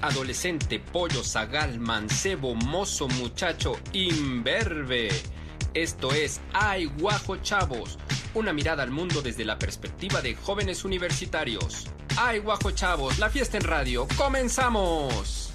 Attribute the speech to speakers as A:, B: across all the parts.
A: adolescente, pollo, zagal, mancebo, mozo, muchacho, imberbe. Esto es Ay Guajo Chavos, una mirada al mundo desde la perspectiva de jóvenes universitarios. Ay Guajo Chavos, la fiesta en radio, comenzamos.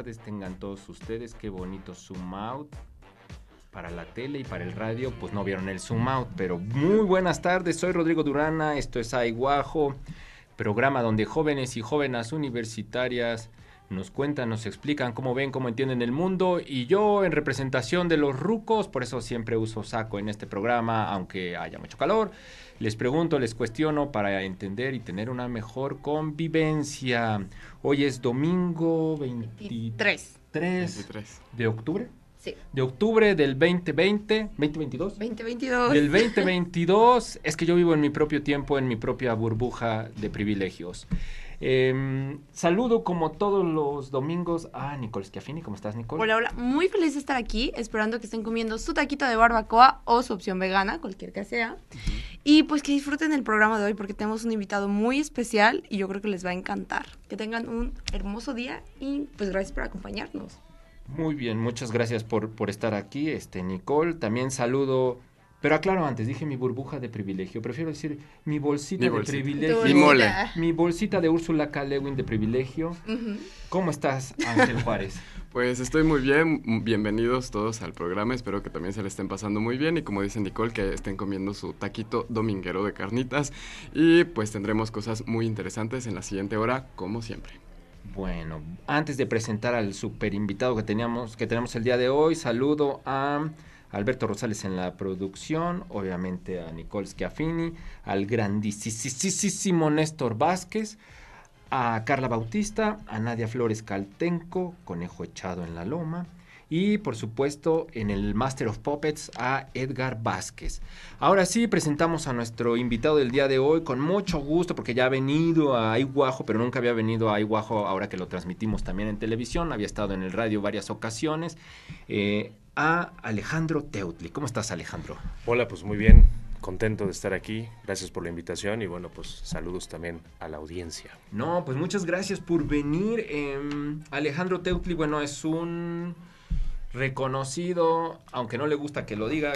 A: Tardes tengan todos ustedes. Qué bonito zoom out. Para la tele y para el radio, pues no vieron el zoom out, pero muy buenas tardes. Soy Rodrigo Durana, esto es Aiguajo, programa donde jóvenes y jóvenes universitarias nos cuentan, nos explican cómo ven, cómo entienden el mundo y yo en representación de los rucos, por eso siempre uso saco en este programa, aunque haya mucho calor, les pregunto, les cuestiono para entender y tener una mejor convivencia. Hoy es domingo 23
B: 23.
A: de octubre.
C: Sí.
A: De octubre del 2020, 2022.
C: 2022.
A: Del 2022 es que yo vivo en mi propio tiempo, en mi propia burbuja de privilegios. Eh, saludo como todos los domingos a Nicole Schiaffini. ¿Cómo estás, Nicole?
C: Hola, hola. Muy feliz de estar aquí, esperando que estén comiendo su taquito de barbacoa o su opción vegana, cualquier que sea. Y pues que disfruten el programa de hoy porque tenemos un invitado muy especial y yo creo que les va a encantar. Que tengan un hermoso día y pues gracias por acompañarnos.
A: Muy bien, muchas gracias por, por estar aquí, este Nicole. También saludo, pero aclaro antes, dije mi burbuja de privilegio. Prefiero decir mi bolsita
B: Mi
A: de privilegio.
B: Mi mole.
A: Mi bolsita de Úrsula K. Lewin de privilegio. ¿Cómo estás, Ángel Juárez?
B: Pues estoy muy bien, bienvenidos todos al programa, espero que también se le estén pasando muy bien y como dice Nicole, que estén comiendo su taquito dominguero de carnitas y pues tendremos cosas muy interesantes en la siguiente hora, como siempre.
A: Bueno, antes de presentar al super invitado que teníamos, que tenemos el día de hoy, saludo a Alberto Rosales en la producción, obviamente a Nicole Schiaffini, al grandísimo Néstor Vázquez, a Carla Bautista, a Nadia Flores Caltenco, Conejo Echado en la Loma, y por supuesto en el Master of Puppets a Edgar Vázquez. Ahora sí, presentamos a nuestro invitado del día de hoy con mucho gusto porque ya ha venido a Aiguajo, pero nunca había venido a Aiguajo ahora que lo transmitimos también en televisión, había estado en el radio varias ocasiones, eh, a Alejandro Teutli. ¿Cómo estás Alejandro?
D: Hola, pues muy bien, contento de estar aquí, gracias por la invitación y bueno, pues saludos también a la audiencia.
A: No, pues muchas gracias por venir. Em, Alejandro Teutli, bueno, es un reconocido, aunque no le gusta que lo diga,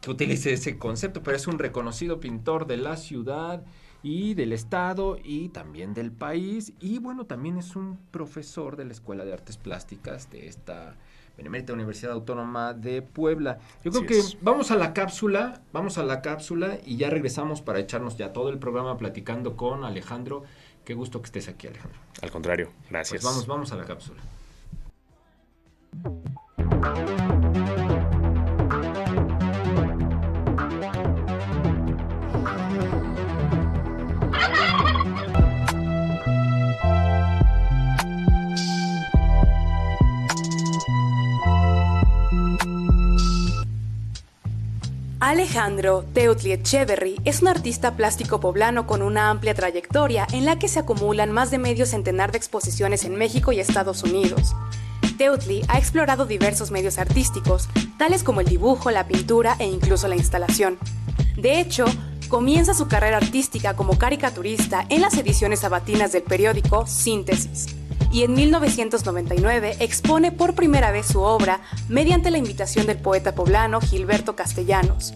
A: que utilice ese concepto, pero es un reconocido pintor de la ciudad y del estado y también del país. Y bueno, también es un profesor de la Escuela de Artes Plásticas de esta Benemérita Universidad Autónoma de Puebla. Yo creo
D: Así
A: que
D: es.
A: vamos a la cápsula, vamos a la cápsula y ya regresamos para echarnos ya todo el programa platicando con Alejandro. Qué gusto que estés aquí, Alejandro.
D: Al contrario, gracias.
A: Pues vamos, vamos a la cápsula.
E: Alejandro Teutli es un artista plástico poblano con una amplia trayectoria en la que se acumulan más de medio centenar de exposiciones en México y Estados Unidos. Teutli ha explorado diversos medios artísticos, tales como el dibujo, la pintura e incluso la instalación. De hecho, comienza su carrera artística como caricaturista en las ediciones sabatinas del periódico Síntesis y en 1999 expone por primera vez su obra mediante la invitación del poeta poblano Gilberto Castellanos.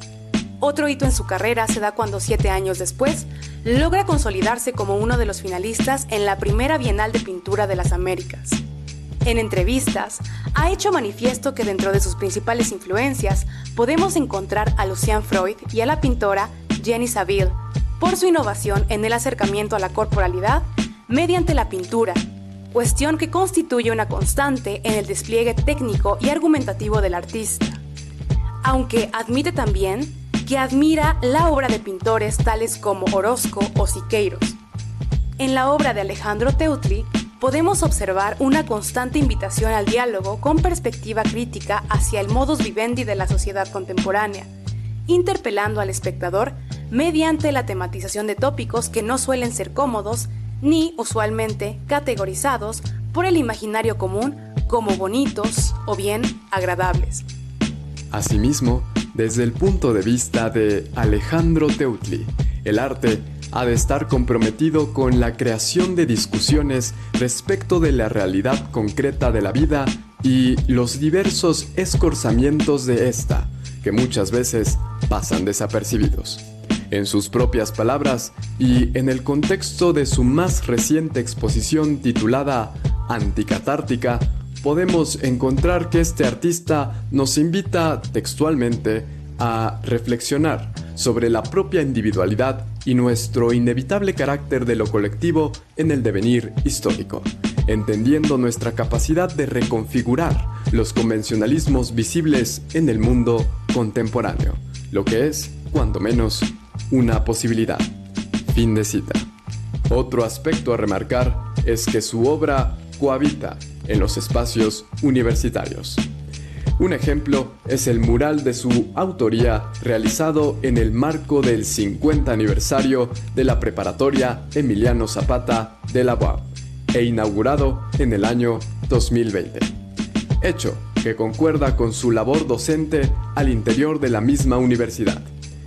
E: Otro hito en su carrera se da cuando siete años después logra consolidarse como uno de los finalistas en la primera Bienal de Pintura de las Américas. En entrevistas, ha hecho manifiesto que dentro de sus principales influencias podemos encontrar a Lucian Freud y a la pintora Jenny Saville por su innovación en el acercamiento a la corporalidad mediante la pintura, cuestión que constituye una constante en el despliegue técnico y argumentativo del artista. Aunque admite también que admira la obra de pintores tales como Orozco o Siqueiros. En la obra de Alejandro Teutli podemos observar una constante invitación al diálogo con perspectiva crítica hacia el modus vivendi de la sociedad contemporánea, interpelando al espectador mediante la tematización de tópicos que no suelen ser cómodos ni usualmente categorizados por el imaginario común como bonitos o bien agradables.
F: Asimismo, desde el punto de vista de Alejandro Teutli, el arte ha de estar comprometido con la creación de discusiones respecto de la realidad concreta de la vida y los diversos escorzamientos de esta, que muchas veces pasan desapercibidos. En sus propias palabras y en el contexto de su más reciente exposición titulada Anticatártica, podemos encontrar que este artista nos invita textualmente a reflexionar sobre la propia individualidad y nuestro inevitable carácter de lo colectivo en el devenir histórico, entendiendo nuestra capacidad de reconfigurar los convencionalismos visibles en el mundo contemporáneo, lo que es, cuando menos, una posibilidad. Fin de cita. Otro aspecto a remarcar es que su obra cohabita en los espacios universitarios. Un ejemplo es el mural de su autoría realizado en el marco del 50 aniversario de la preparatoria Emiliano Zapata de la UAP e inaugurado en el año 2020. Hecho que concuerda con su labor docente al interior de la misma universidad,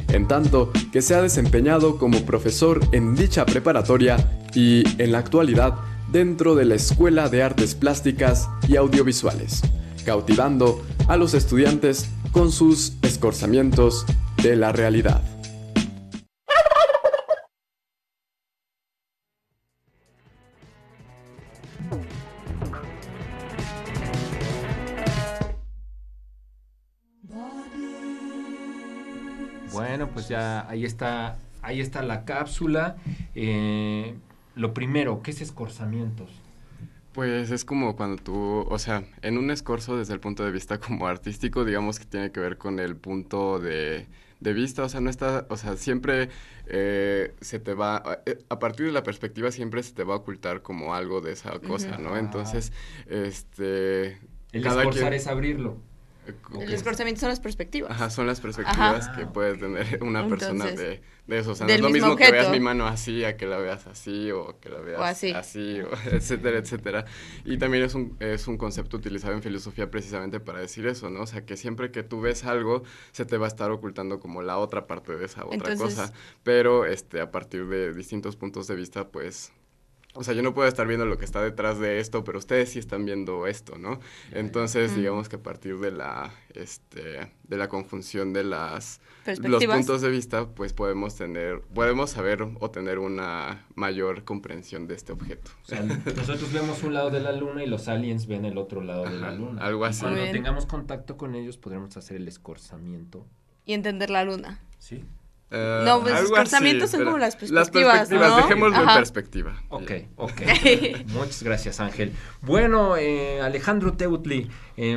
F: en tanto que se ha desempeñado como profesor en dicha preparatoria y, en la actualidad, dentro de la Escuela de Artes Plásticas y Audiovisuales cautivando a los estudiantes con sus escorzamientos de la realidad.
A: Bueno, pues ya ahí está, ahí está la cápsula. Eh, lo primero, ¿qué es escorzamientos?
B: Pues es como cuando tú, o sea, en un escorzo desde el punto de vista como artístico, digamos que tiene que ver con el punto de, de vista, o sea, no está, o sea, siempre eh, se te va, eh, a partir de la perspectiva siempre se te va a ocultar como algo de esa cosa, ¿no? Entonces, este...
A: El escorzar es abrirlo.
C: El escorzamiento son las perspectivas.
B: Ajá, son las perspectivas que puede tener una persona de, de, eso. O sea, no es lo mismo que veas mi mano así, a que la veas así, o que la veas así, así etcétera, etcétera. Y también es un, es un concepto utilizado en filosofía precisamente para decir eso, ¿no? O sea, que siempre que tú ves algo, se te va a estar ocultando como la otra parte de esa otra cosa. Pero este, a partir de distintos puntos de vista, pues o sea, yo no puedo estar viendo lo que está detrás de esto, pero ustedes sí están viendo esto, ¿no? Entonces, digamos que a partir de la, este, de la conjunción de las los puntos de vista, pues podemos tener, podemos saber o tener una mayor comprensión de este objeto.
A: O sea, nosotros vemos un lado de la luna y los aliens ven el otro lado de la luna.
B: Algo así.
A: cuando tengamos contacto con ellos, podremos hacer el escorzamiento.
C: Y entender la luna.
A: Sí.
C: Uh, no, pues escorzamientos son como las perspectivas. Las perspectivas,
B: dejémoslo en perspectiva.
A: Ok, ok. Muchas gracias, Ángel. Bueno, eh, Alejandro Teutli, eh,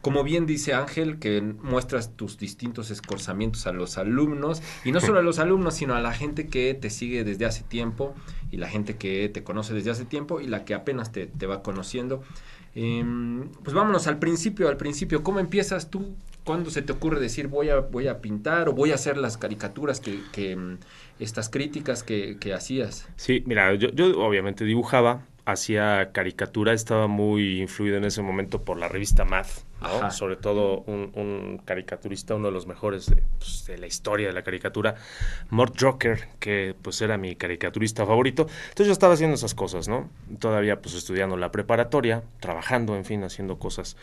A: como bien dice Ángel, que muestras tus distintos escorzamientos a los alumnos, y no solo a los alumnos, sino a la gente que te sigue desde hace tiempo, y la gente que te conoce desde hace tiempo, y la que apenas te, te va conociendo. Eh, pues vámonos al principio, al principio. ¿Cómo empiezas tú ¿Cuándo se te ocurre decir voy a, voy a pintar o voy a hacer las caricaturas que, que mm, estas críticas que, que, hacías?
D: Sí, mira, yo, yo obviamente dibujaba, hacía caricatura, estaba muy influido en ese momento por la revista Math, ¿no? sobre todo un, un, caricaturista, uno de los mejores de, pues, de, la historia de la caricatura, Mort Joker, que pues era mi caricaturista favorito. Entonces yo estaba haciendo esas cosas, ¿no? Todavía pues estudiando la preparatoria, trabajando, en fin, haciendo cosas.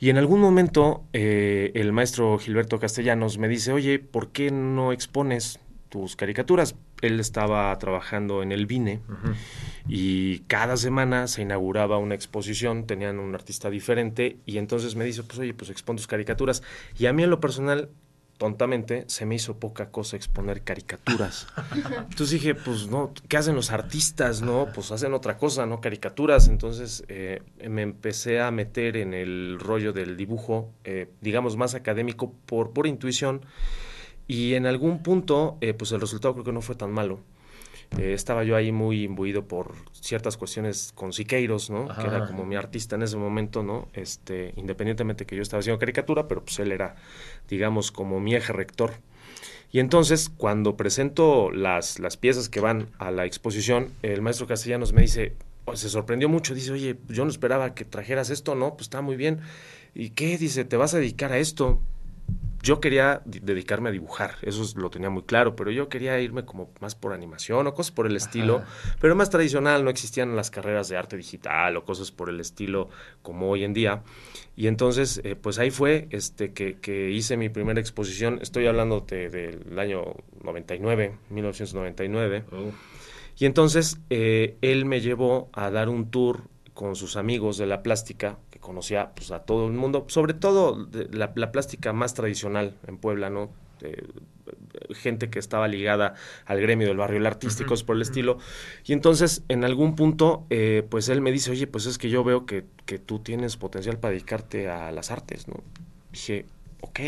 D: Y en algún momento eh, el maestro Gilberto Castellanos me dice, oye, ¿por qué no expones tus caricaturas? Él estaba trabajando en el Vine y cada semana se inauguraba una exposición, tenían un artista diferente y entonces me dice, pues oye, pues expon tus caricaturas. Y a mí en lo personal tontamente, se me hizo poca cosa exponer caricaturas. Entonces dije, pues no, ¿qué hacen los artistas? No, pues hacen otra cosa, ¿no? Caricaturas. Entonces eh, me empecé a meter en el rollo del dibujo, eh, digamos, más académico por, por intuición. Y en algún punto, eh, pues el resultado creo que no fue tan malo. Eh, estaba yo ahí muy imbuido por ciertas cuestiones con Siqueiros, ¿no? Que era como mi artista en ese momento, ¿no? Este, independientemente que yo estaba haciendo caricatura, pero pues él era, digamos, como mi eje rector. Y entonces, cuando presento las, las piezas que van a la exposición, el maestro Castellanos me dice, se sorprendió mucho, dice, oye, yo no esperaba que trajeras esto, ¿no? Pues está muy bien. ¿Y qué? Dice, ¿te vas a dedicar a esto? Yo quería dedicarme a dibujar, eso lo tenía muy claro, pero yo quería irme como más por animación o cosas por el estilo, pero más tradicional, no existían las carreras de arte digital o cosas por el estilo como hoy en día. Y entonces, eh, pues ahí fue este, que, que, hice mi primera exposición, estoy hablando del año 99, 1999. Y entonces eh, él me llevó a dar un tour con sus amigos de la plástica, conocía pues, a todo el mundo, sobre todo la, plástica más tradicional en Puebla, ¿no? gente que estaba ligada al gremio del barrio, el artístico, por el estilo. Y entonces, en algún punto, eh, pues él me dice, oye, pues es que yo veo que, que tú tienes potencial para dedicarte a las artes, ¿no? Dije, ok,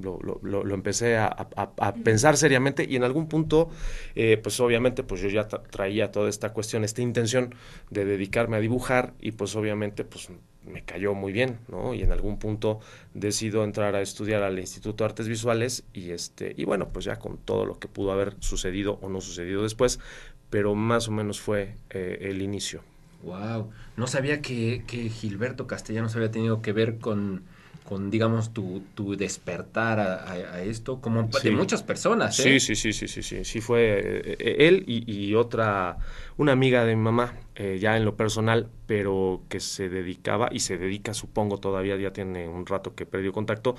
D: lo, lo, lo, empecé a, a, pensar seriamente y en algún punto, eh, pues obviamente, pues yo ya traía toda esta cuestión, esta intención de dedicarme a dibujar y pues obviamente, pues me cayó muy bien, ¿no? Y en algún punto decido entrar a estudiar al Instituto de Artes Visuales y este, y bueno, pues ya con todo lo que pudo haber sucedido o no sucedido después, pero más o menos fue eh, el inicio.
A: Wow, no sabía que, que Gilberto Castellanos había tenido que ver con con, digamos, tu, tu despertar a, esto, como de muchas personas.
D: ¿eh? Sí, sí, sí, sí, sí, sí, sí, fue eh, él y, y, otra, una amiga de mi mamá, eh, ya en lo personal, pero que se dedicaba y se dedica, supongo todavía, ya tiene un rato que perdió contacto,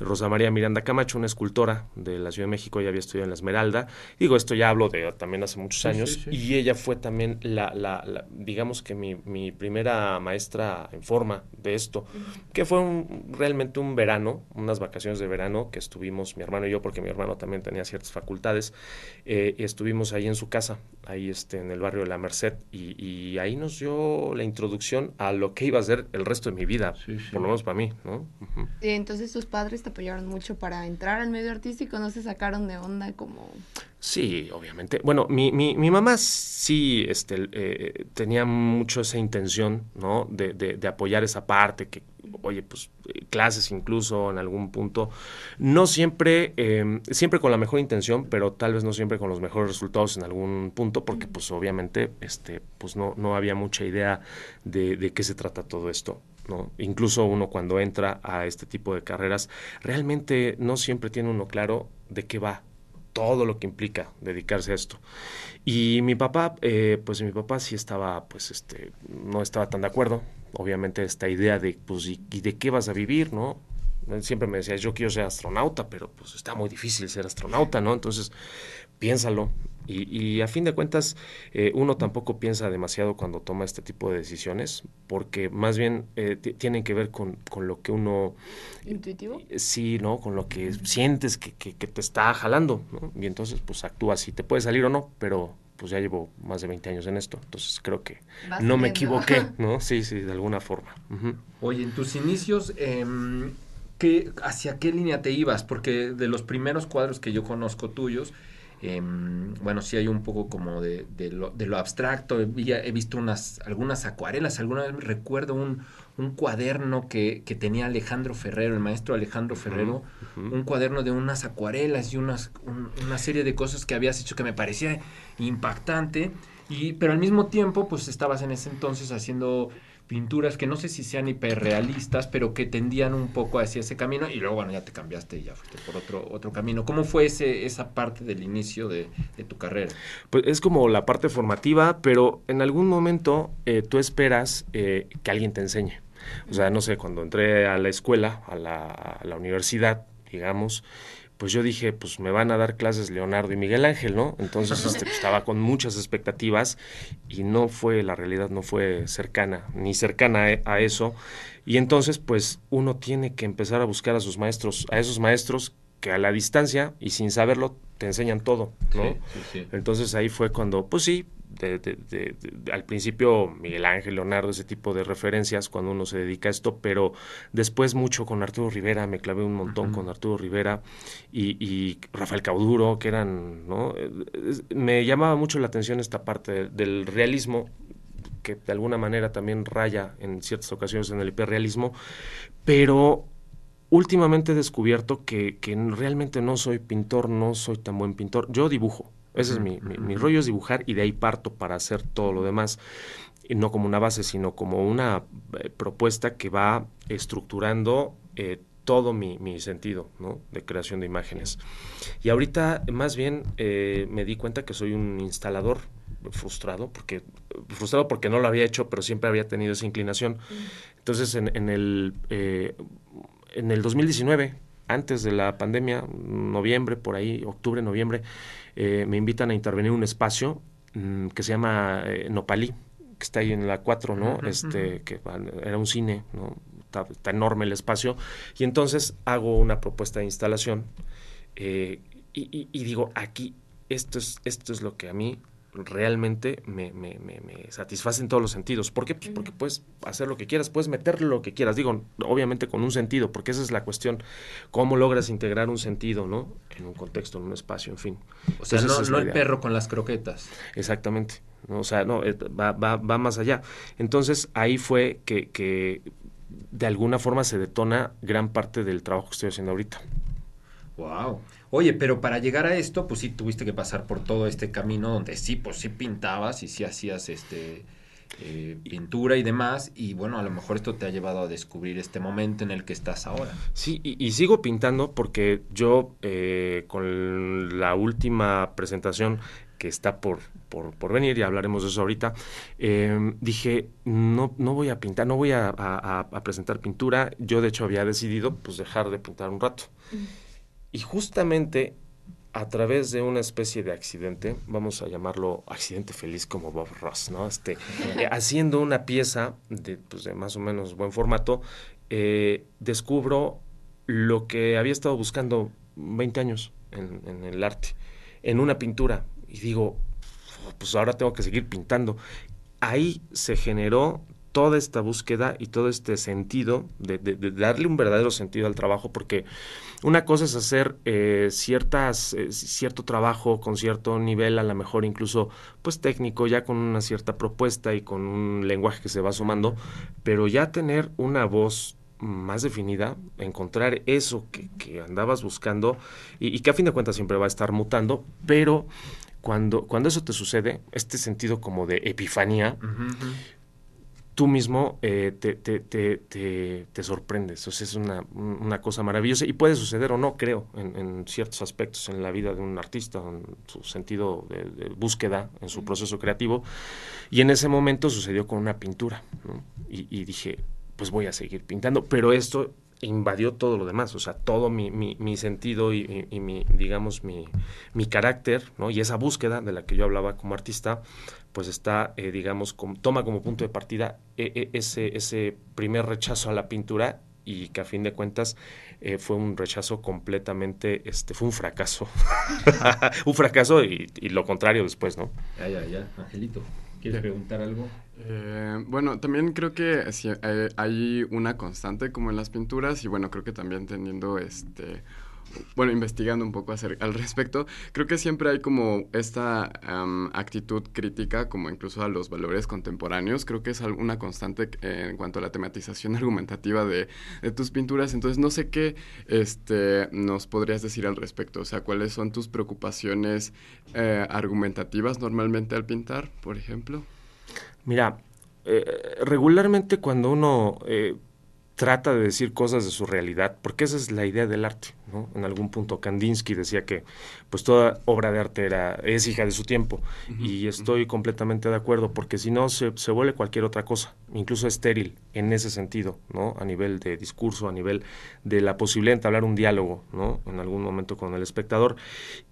D: Rosa María Miranda Camacho, una escultora de la Ciudad de México, ella había estudiado en la Esmeralda, digo, esto ya hablo de también hace muchos años, y ella fue también la, la, digamos que mi, mi, primera maestra en forma de esto, que fue un, realmente un verano, unas vacaciones de verano que estuvimos mi hermano y yo, porque mi hermano también tenía ciertas facultades, eh, y estuvimos ahí en su casa, ahí este, en el barrio de la Merced, y y ahí nos dio la introducción a lo que iba a ser el resto de mi vida, por lo menos para mí, ¿no?
C: Y entonces tus padres te apoyaron mucho para entrar al medio artístico, ¿no se sacaron de onda como...?
D: Sí, obviamente. Bueno, mi, mi, mi mamá sí este, eh, tenía mucho esa intención, ¿no? De, de, de apoyar esa parte, que oye, pues eh, clases incluso en algún punto, no siempre, em, siempre con la mejor intención, pero tal vez no siempre con los mejores resultados en algún punto, porque pues obviamente, este, pues no, no había mucha idea de, de qué se trata todo esto. ¿no? Incluso uno cuando entra a este tipo de carreras, realmente no siempre tiene uno claro de qué va, todo lo que implica dedicarse a esto. Y mi papá, eh, pues mi papá sí estaba, pues este, no estaba tan de acuerdo, obviamente esta idea de, pues, ¿y, de qué vas a vivir, no? Siempre me decía, yo quiero ser astronauta, pero pues está muy difícil ser astronauta, ¿no? Entonces, piénsalo. Y, a fin de cuentas, eh, uno tampoco piensa demasiado cuando toma este tipo de decisiones, porque más bien eh, tienen que ver con, con, lo que uno...
C: ¿Intuitivo?
D: sí, ¿no? Con lo que sientes que, que, que, te está jalando, ¿no? Y entonces, pues actúas si te puede salir o no, pero pues ya llevo más de 20 años en esto, entonces creo que no me equivoqué, ¿no? Sí, sí, de alguna forma.
A: Oye, en tus inicios, eh, ¿qué, ¿hacia qué línea te ibas? Porque de los primeros cuadros que yo conozco tuyos, eh, bueno, sí hay un poco como de, de, lo, de lo, abstracto, he, he, visto unas, algunas acuarelas, alguna vez recuerdo un, un cuaderno que, que, tenía Alejandro Ferrero, el maestro Alejandro Ferrero, un cuaderno de unas acuarelas y unas, una serie de cosas que habías hecho que me parecía impactante, y, pero al mismo tiempo pues estabas en ese entonces haciendo pinturas que no sé si sean hiperrealistas, pero que tendían un poco hacia ese camino y luego, bueno, ya te cambiaste y ya fuiste por otro, otro camino. ¿Cómo fue ese, esa parte del inicio de, de tu carrera?
D: Pues es como la parte formativa, pero en algún momento eh, tú esperas eh, que alguien te enseñe. O sea, no sé, cuando entré a la escuela, a la, a la universidad, digamos, pues yo dije, pues me van a dar clases Leonardo y Miguel Ángel, ¿no? Entonces este, pues, estaba con muchas expectativas y no fue, la realidad no fue cercana, ni cercana a eso. Y entonces, pues uno tiene que empezar a buscar a sus maestros, a esos maestros que a la distancia y sin saberlo te enseñan todo, ¿no? Sí, sí, sí. Entonces ahí fue cuando, pues sí, de, de, de, al principio Miguel Ángel, Leonardo, ese tipo de referencias cuando uno se dedica a esto, pero después mucho con Arturo Rivera, me clavé un montón uh -huh. con Arturo Rivera y, y, Rafael Cauduro, que eran, ¿no? Me llamaba mucho la atención esta parte del realismo que de alguna manera también raya en ciertas ocasiones en el hiperrealismo, pero últimamente he descubierto que, que, realmente no soy pintor, no soy tan buen pintor. Yo dibujo. Ese es mi, mi, rollo es dibujar y de ahí parto para hacer todo lo demás. Y no como una base, sino como una eh, propuesta que va estructurando eh, todo mi, mi, sentido ¿no? de creación de imágenes. Y ahorita más bien eh, me di cuenta que soy un instalador frustrado, porque frustrado porque no lo había hecho, pero siempre había tenido esa inclinación. Entonces en, en el en el 2019, antes de la pandemia, noviembre, por ahí, octubre, noviembre, eh, me invitan a intervenir en un espacio mm, que se llama eh, Nopalí, que está ahí en la 4, ¿no? este, que era un cine, ¿no? Está, enorme el espacio. Y entonces hago una propuesta de instalación eh, y, y, digo, aquí, esto es, esto es lo que a mí realmente me, me, me, satisface en todos los sentidos. ¿Por qué? Pues porque puedes hacer lo que quieras, puedes meterle lo que quieras. Digo, obviamente con un sentido, porque esa es la cuestión. ¿Cómo logras integrar un sentido, no? En un contexto, en un espacio, en fin.
A: O sea, no, el perro con las croquetas.
D: Exactamente. O sea, no, eh, va, va, va más allá. Entonces, ahí fue que, que de alguna forma se detona gran parte del trabajo que estoy haciendo ahorita.
A: Wow. Oye, pero para llegar a esto, pues sí tuviste que pasar por todo este camino donde sí, pues sí pintabas y sí hacías este eh, pintura y demás. Y bueno, a lo mejor esto te ha llevado a descubrir este momento en el que estás ahora.
D: Sí, y, sigo pintando porque yo eh, con la última presentación que está por, por, venir, y hablaremos de eso ahorita, em, dije, no, no voy a pintar, no voy a, a, presentar pintura. Yo de hecho había decidido pues dejar de pintar un rato. Mm. Y justamente a través de una especie de accidente, vamos a llamarlo accidente feliz como Bob Ross, ¿no? Este, eh, haciendo una pieza de, pues, de, más o menos buen formato, eh, descubro lo que había estado buscando 20 años en, en, el arte, en una pintura, y digo, pues ahora tengo que seguir pintando. Ahí se generó toda esta búsqueda y todo este sentido de, darle un verdadero sentido al trabajo, porque una cosa es hacer eh, ciertas, eh, cierto trabajo con cierto nivel, a lo mejor incluso pues técnico, ya con una cierta propuesta y con un lenguaje que se va sumando, pero ya tener una voz más definida, encontrar eso que, andabas buscando y, que a fin de cuentas siempre va a estar mutando, pero cuando, cuando eso te sucede, este sentido como de epifanía, tú mismo eh, te, te, te, te, sorprendes. O sea, es una, una, cosa maravillosa y puede suceder o no, creo, en, en, ciertos aspectos en la vida de un artista, en su sentido de, búsqueda, en su proceso creativo. Y en ese momento sucedió con una pintura. Y, y, dije, pues voy a seguir pintando, pero esto invadió todo lo demás, o sea, todo mi, mi, mi sentido y, y, mi, digamos, mi, mi carácter, ¿no? Y esa búsqueda de la que yo hablaba como artista, pues está, eh, digamos, toma como punto de partida eh, eh, ese, ese primer rechazo a la pintura y que a fin de cuentas fue un rechazo completamente, este, fue un fracaso. un fracaso y, y, lo contrario después, ¿no?
A: Ya, ya, ya, Angelito. ¿Quieres preguntar algo?
B: Eh, bueno, también creo que hay una constante como en las pinturas y bueno, creo que también teniendo este bueno, investigando un poco al respecto, creo que siempre hay como esta actitud crítica, como incluso a los valores contemporáneos. Creo que es una constante en cuanto a la tematización argumentativa de, tus pinturas. Entonces, no sé qué este, nos podrías decir al respecto. O sea, ¿cuáles son tus preocupaciones eh, argumentativas normalmente al pintar, por ejemplo?
D: Mira, eh, regularmente cuando uno eh, trata de decir cosas de su realidad, porque esa es la idea del arte, ¿no? En algún punto Kandinsky decía que pues toda obra de arte era, es hija de su tiempo, y estoy completamente de acuerdo, porque si no se, se, vuelve cualquier otra cosa, incluso estéril en ese sentido, ¿no? A nivel de discurso, a nivel de la posibilidad de entablar un diálogo, ¿no? En algún momento con el espectador.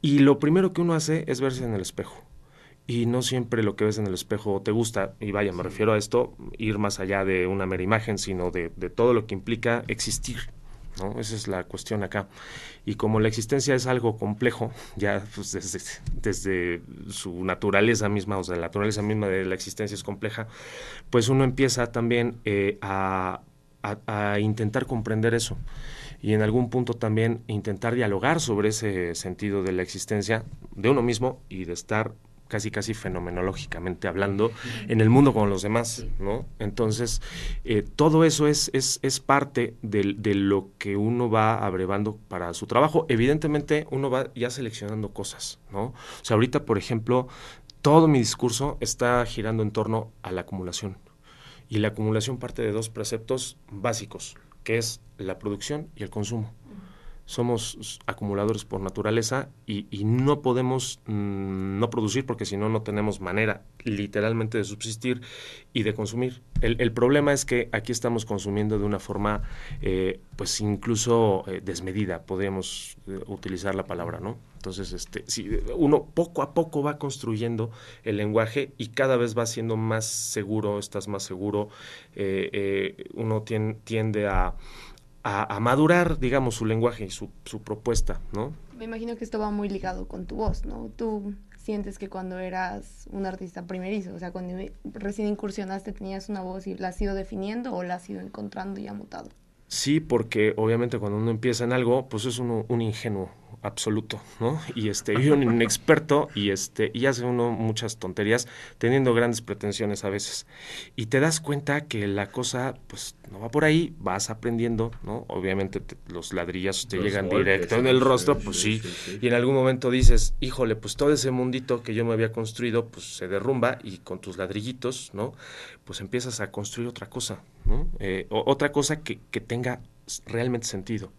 D: Y lo primero que uno hace es verse en el espejo y no siempre lo que ves en el espejo te gusta. Y vaya, me refiero a esto, ir más allá de una mera imagen, sino de, todo lo que implica existir. ¿no? Esa es la cuestión acá. Y como la existencia es algo complejo, ya pues, desde, desde, su naturaleza misma, o sea, la naturaleza misma de la existencia es compleja, pues uno empieza también eh, a, a intentar comprender eso y en algún punto también intentar dialogar sobre ese sentido de la existencia de uno mismo y de estar casi casi fenomenológicamente hablando, en el mundo con los demás, ¿no? Entonces, eh, todo eso es, es, es parte de, de, lo que uno va abrevando para su trabajo. Evidentemente, uno va ya seleccionando cosas, ¿no? O sea, ahorita, por ejemplo, todo mi discurso está girando en torno a la acumulación. Y la acumulación parte de dos preceptos básicos, que es la producción y el consumo somos acumuladores por naturaleza y, no podemos mm, no producir porque si no, no tenemos manera literalmente de subsistir y de consumir. El, problema es que aquí estamos consumiendo de una forma, eh, pues incluso eh, desmedida, podríamos eh, utilizar la palabra, ¿no? Entonces, este, si uno poco a poco va construyendo el lenguaje y cada vez va siendo más seguro, estás más seguro, uno tiende a a, madurar, digamos, su lenguaje y su, su, propuesta, ¿no?
C: Me imagino que esto va muy ligado con tu voz, ¿no? Tú sientes que cuando eras un artista primerizo, o sea, cuando recién incursionaste tenías una voz y la has ido definiendo o la has ido encontrando y ha mutado.
D: Sí, porque obviamente cuando uno empieza en algo, pues es uno un ingenuo absoluto, ¿no? Y este, y un inexperto y este, y hace uno muchas tonterías teniendo grandes pretensiones a veces. Y te das cuenta que la cosa, pues, no va por ahí, vas aprendiendo, ¿no? Obviamente los ladrillas te llegan directo en el rostro, pues sí, Y en algún momento dices, híjole, pues todo ese mundito que yo me había construido, pues se derrumba y con tus ladrillitos, ¿no? Pues empiezas a construir otra cosa, Eh, otra cosa que, tenga realmente sentido.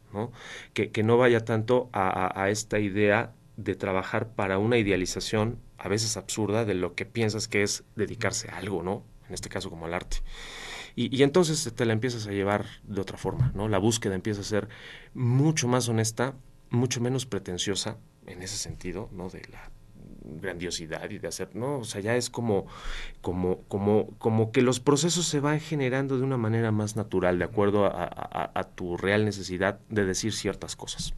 D: Que, no vaya tanto a, esta idea de trabajar para una idealización a veces absurda de lo que piensas que es dedicarse a algo, ¿no? En este caso como al arte. Y, y, entonces te la empiezas a llevar de otra forma, ¿no? La búsqueda empieza a ser mucho más honesta, mucho menos pretenciosa en ese sentido, ¿no? De la grandiosidad y de hacer, no, o sea, ya es como, como, como, como que los procesos se van generando de una manera más natural, de acuerdo a, tu real necesidad de decir ciertas cosas.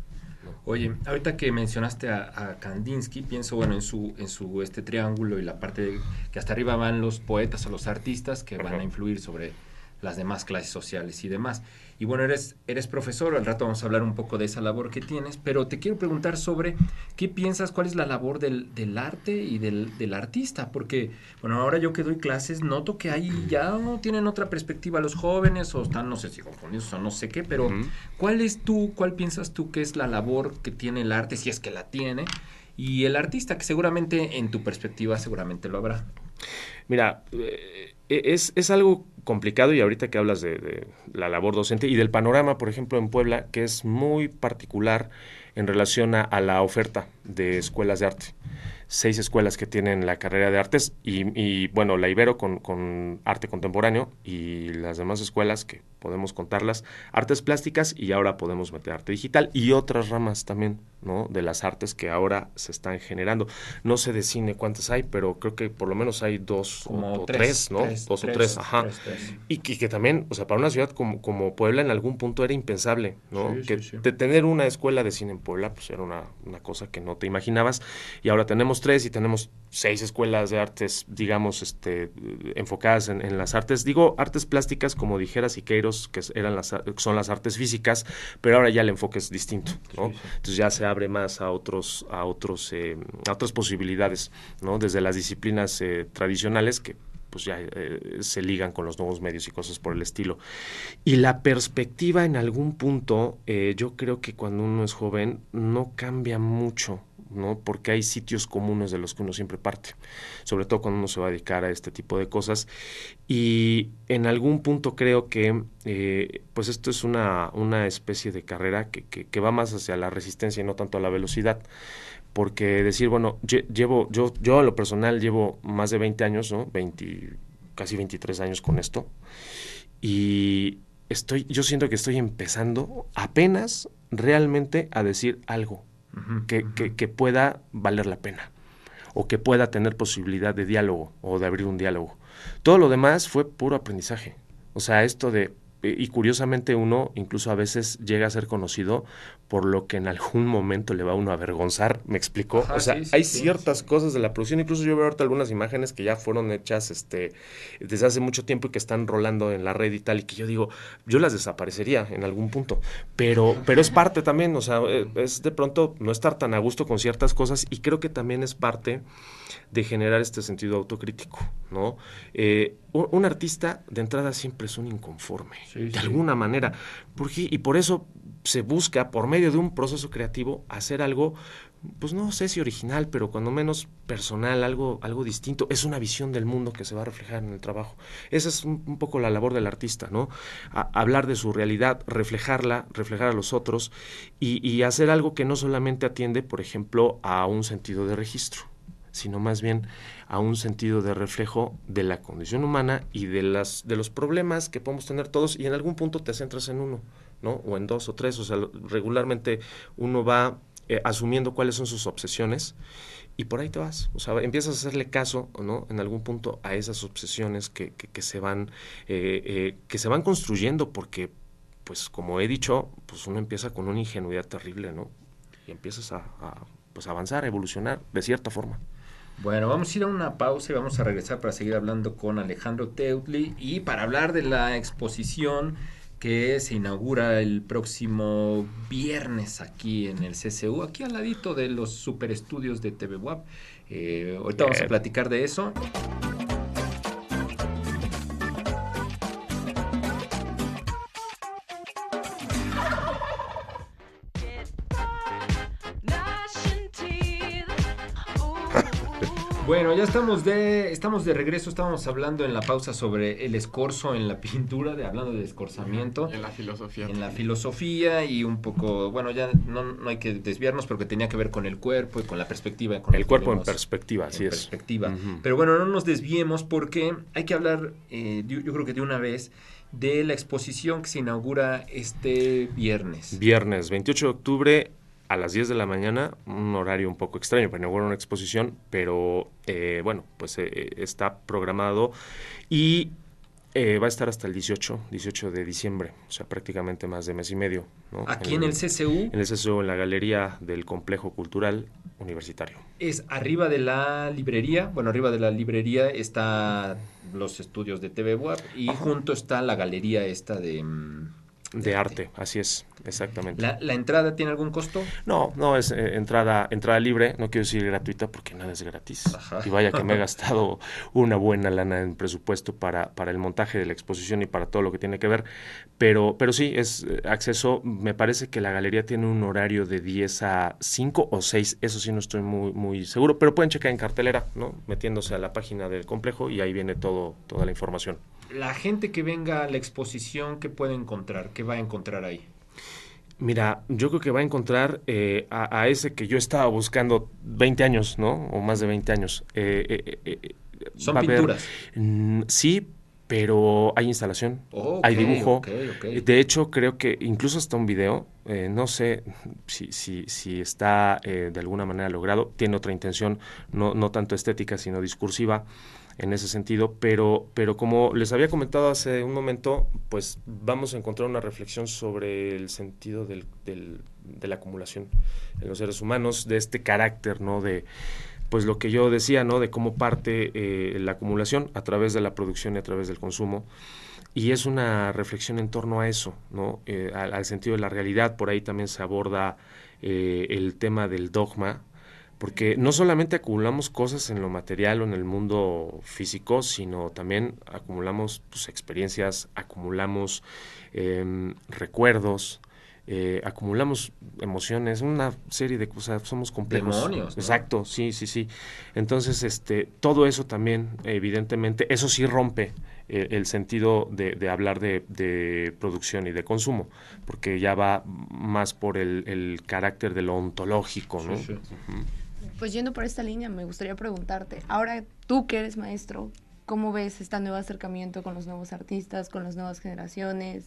A: Oye, ahorita que mencionaste a, Kandinsky, pienso bueno en su en su este triángulo y la parte que hasta arriba van los poetas o los artistas que van a influir sobre las demás clases sociales y demás. Y bueno, eres, eres profesor, al rato vamos a hablar un poco de esa labor que tienes, pero te quiero preguntar sobre qué piensas, cuál es la labor del, del arte y del, del, artista, porque, bueno, ahora yo que doy clases, noto que ahí ya no tienen otra perspectiva los jóvenes o están, no sé si confundidos o no sé qué, pero ¿cuál es tú, cuál piensas tú que es la labor que tiene el arte, si es que la tiene, y el artista, que seguramente en tu perspectiva seguramente lo habrá?
D: Mira, eh, es, es algo complicado y ahorita que hablas de, la labor docente y del panorama, por ejemplo, en Puebla, que es muy particular en relación a, la oferta de escuelas de arte. Seis escuelas que tienen la carrera de artes y, bueno, la Ibero con, con, arte contemporáneo y las demás escuelas que podemos contarlas, artes plásticas y ahora podemos meter arte digital y otras ramas también, ¿no? De las artes que ahora se están generando. No sé de cine cuántas hay, pero creo que por lo menos hay dos o, tres, ¿no? dos o tres, ajá. Y que, también, o sea, para una ciudad como, como Puebla en algún punto era impensable, ¿no? que de tener una escuela de cine en Puebla, pues era una, una cosa que no te imaginabas. Y ahora tenemos tres y tenemos seis escuelas de artes, digamos, este, enfocadas en, en las artes. Digo, artes plásticas, como dijera Siqueiro, que eran las, son las artes físicas, pero ahora ya el enfoque es distinto, ¿no? Entonces ya se abre más a otros, a otros, eh, a otras posibilidades, ¿no? Desde las disciplinas eh, tradicionales que pues ya eh, se ligan con los nuevos medios y cosas por el estilo. Y la perspectiva en algún punto, yo creo que cuando uno es joven no cambia mucho ¿no? Porque hay sitios comunes de los que uno siempre parte, sobre todo cuando uno se va a dedicar a este tipo de cosas. Y en algún punto creo que, eh, pues esto es una, una especie de carrera que, que, va más hacia la resistencia y no tanto a la velocidad. Porque decir, bueno, llevo, yo, yo a lo personal llevo más de 20 años, ¿no? 20, casi 23 años con esto. Y estoy, yo siento que estoy empezando apenas realmente a decir algo que, que, pueda valer la pena o que pueda tener posibilidad de diálogo o de abrir un diálogo. Todo lo demás fue puro aprendizaje. O sea, esto de y curiosamente uno incluso a veces llega a ser conocido por lo que en algún momento le va a uno a avergonzar, ¿me explicó? o sea, hay ciertas cosas de la producción, incluso yo veo ahorita algunas imágenes que ya fueron hechas este, desde hace mucho tiempo y que están rolando en la red y tal, y que yo digo, yo las desaparecería en algún punto, pero, pero es parte también, o sea, eh, es de pronto no estar tan a gusto con ciertas cosas y creo que también es parte de generar este sentido autocrítico, ¿no? Eh, un, artista de entrada siempre es un inconforme, de alguna manera, porque, y por eso se busca, por medio de un proceso creativo, hacer algo pues no sé si original, pero cuando menos personal, algo, algo distinto. Es una visión del mundo que se va a reflejar en el trabajo. Esa es un, poco la labor del artista, ¿no? hablar de su realidad, reflejarla, reflejar a los otros y, y hacer algo que no solamente atiende, por ejemplo, a un sentido de registro, sino más bien a un sentido de reflejo de la condición humana y de, las, de los problemas que podemos tener todos y en algún punto te centras en uno, ¿no? O en dos o tres, o sea, regularmente uno va eh, asumiendo cuáles son sus obsesiones y por ahí te vas. O sea, empiezas a hacerle caso, ¿no? En algún punto a esas obsesiones que, que, se van eh, eh, que se van construyendo porque, pues, como he dicho, pues uno empieza con una ingenuidad terrible, ¿no? Y empiezas a, pues, avanzar, a evolucionar de cierta forma.
A: Bueno, vamos a ir a una pausa y vamos a regresar para seguir hablando con Alejandro Teutli y para hablar de la exposición que se inaugura el próximo viernes aquí en el CCU, aquí al ladito de los super estudios de TV WAP. Eh, ahorita vamos a platicar de eso. Bueno, ya estamos de, estamos de regreso, estábamos hablando en la pausa sobre el escorzo en la pintura, de, hablando de escorzamiento.
B: En la filosofía.
A: En la filosofía y un poco, bueno, ya no, no hay que desviarnos porque tenía que ver con el cuerpo y con la perspectiva.
D: el cuerpo en perspectiva, así es.
A: Perspectiva. Pero bueno, no nos desviemos porque hay que hablar, eh, yo creo que de una vez, de la exposición que se inaugura este viernes.
D: Viernes, 28 de octubre a las 10 de la mañana, un horario un poco extraño para inaugurar una exposición, pero eh, bueno, pues eh, está programado y eh, va a estar hasta el 18, 18 de diciembre, o sea, prácticamente más de mes y medio.
A: ¿Aquí en el, CCU?
D: En el CCU, en la galería del Complejo Cultural Universitario.
A: Es arriba de la librería, bueno, arriba de la librería está los estudios de TV y junto está la galería esta de...
D: De, arte. así es, exactamente.
A: ¿La, entrada tiene algún costo?
D: No, no, es eh, entrada entrada libre, no quiero decir gratuita porque nada es gratis. Y vaya que me he gastado una buena lana en presupuesto para, para el montaje de la exposición y para todo lo que tiene que ver, pero, pero sí, es eh, acceso, me parece que la galería tiene un horario de 10 a 5 o 6, eso sí no estoy muy, muy seguro, pero pueden checar en cartelera, ¿no? Metiéndose a la página del complejo y ahí viene todo, toda la información
A: la gente que venga a la exposición, ¿qué puede encontrar? ¿Qué va a encontrar ahí?
D: Mira, yo creo que va a encontrar eh, a, ese que yo estaba buscando 20 años, ¿no? O más de 20 años.
A: Eh, eh, ¿Son pinturas?
D: Mm, sí, pero hay instalación, hay dibujo. De hecho, creo que incluso hasta un video, no sé si, si, si está de alguna manera logrado, tiene otra intención, no, no tanto estética, sino discursiva en ese sentido, pero, pero como les había comentado hace un momento, pues vamos a encontrar una reflexión sobre el sentido del, de la acumulación en los seres humanos, de este carácter, ¿no? De, pues lo que yo decía, ¿no? De cómo parte eh, la acumulación a través de la producción y a través del consumo. Y es una reflexión en torno a eso, ¿no? Eh, al, sentido de la realidad. Por ahí también se aborda eh, el tema del dogma, porque no solamente acumulamos cosas en lo material o en el mundo físico, sino también acumulamos pues, experiencias, acumulamos em, recuerdos, eh, acumulamos emociones, una serie de cosas, somos complejos.
A: Demonios.
D: Exacto, sí, sí, sí. Entonces, este, todo eso también, evidentemente, eso sí rompe eh, el sentido de, hablar de, producción y de consumo, porque ya va más por el, carácter de lo ontológico, ¿no?
C: Pues yendo por esta línea, me gustaría preguntarte, ahora tú que eres maestro, ¿cómo ves este nuevo acercamiento con los nuevos artistas, con las nuevas generaciones?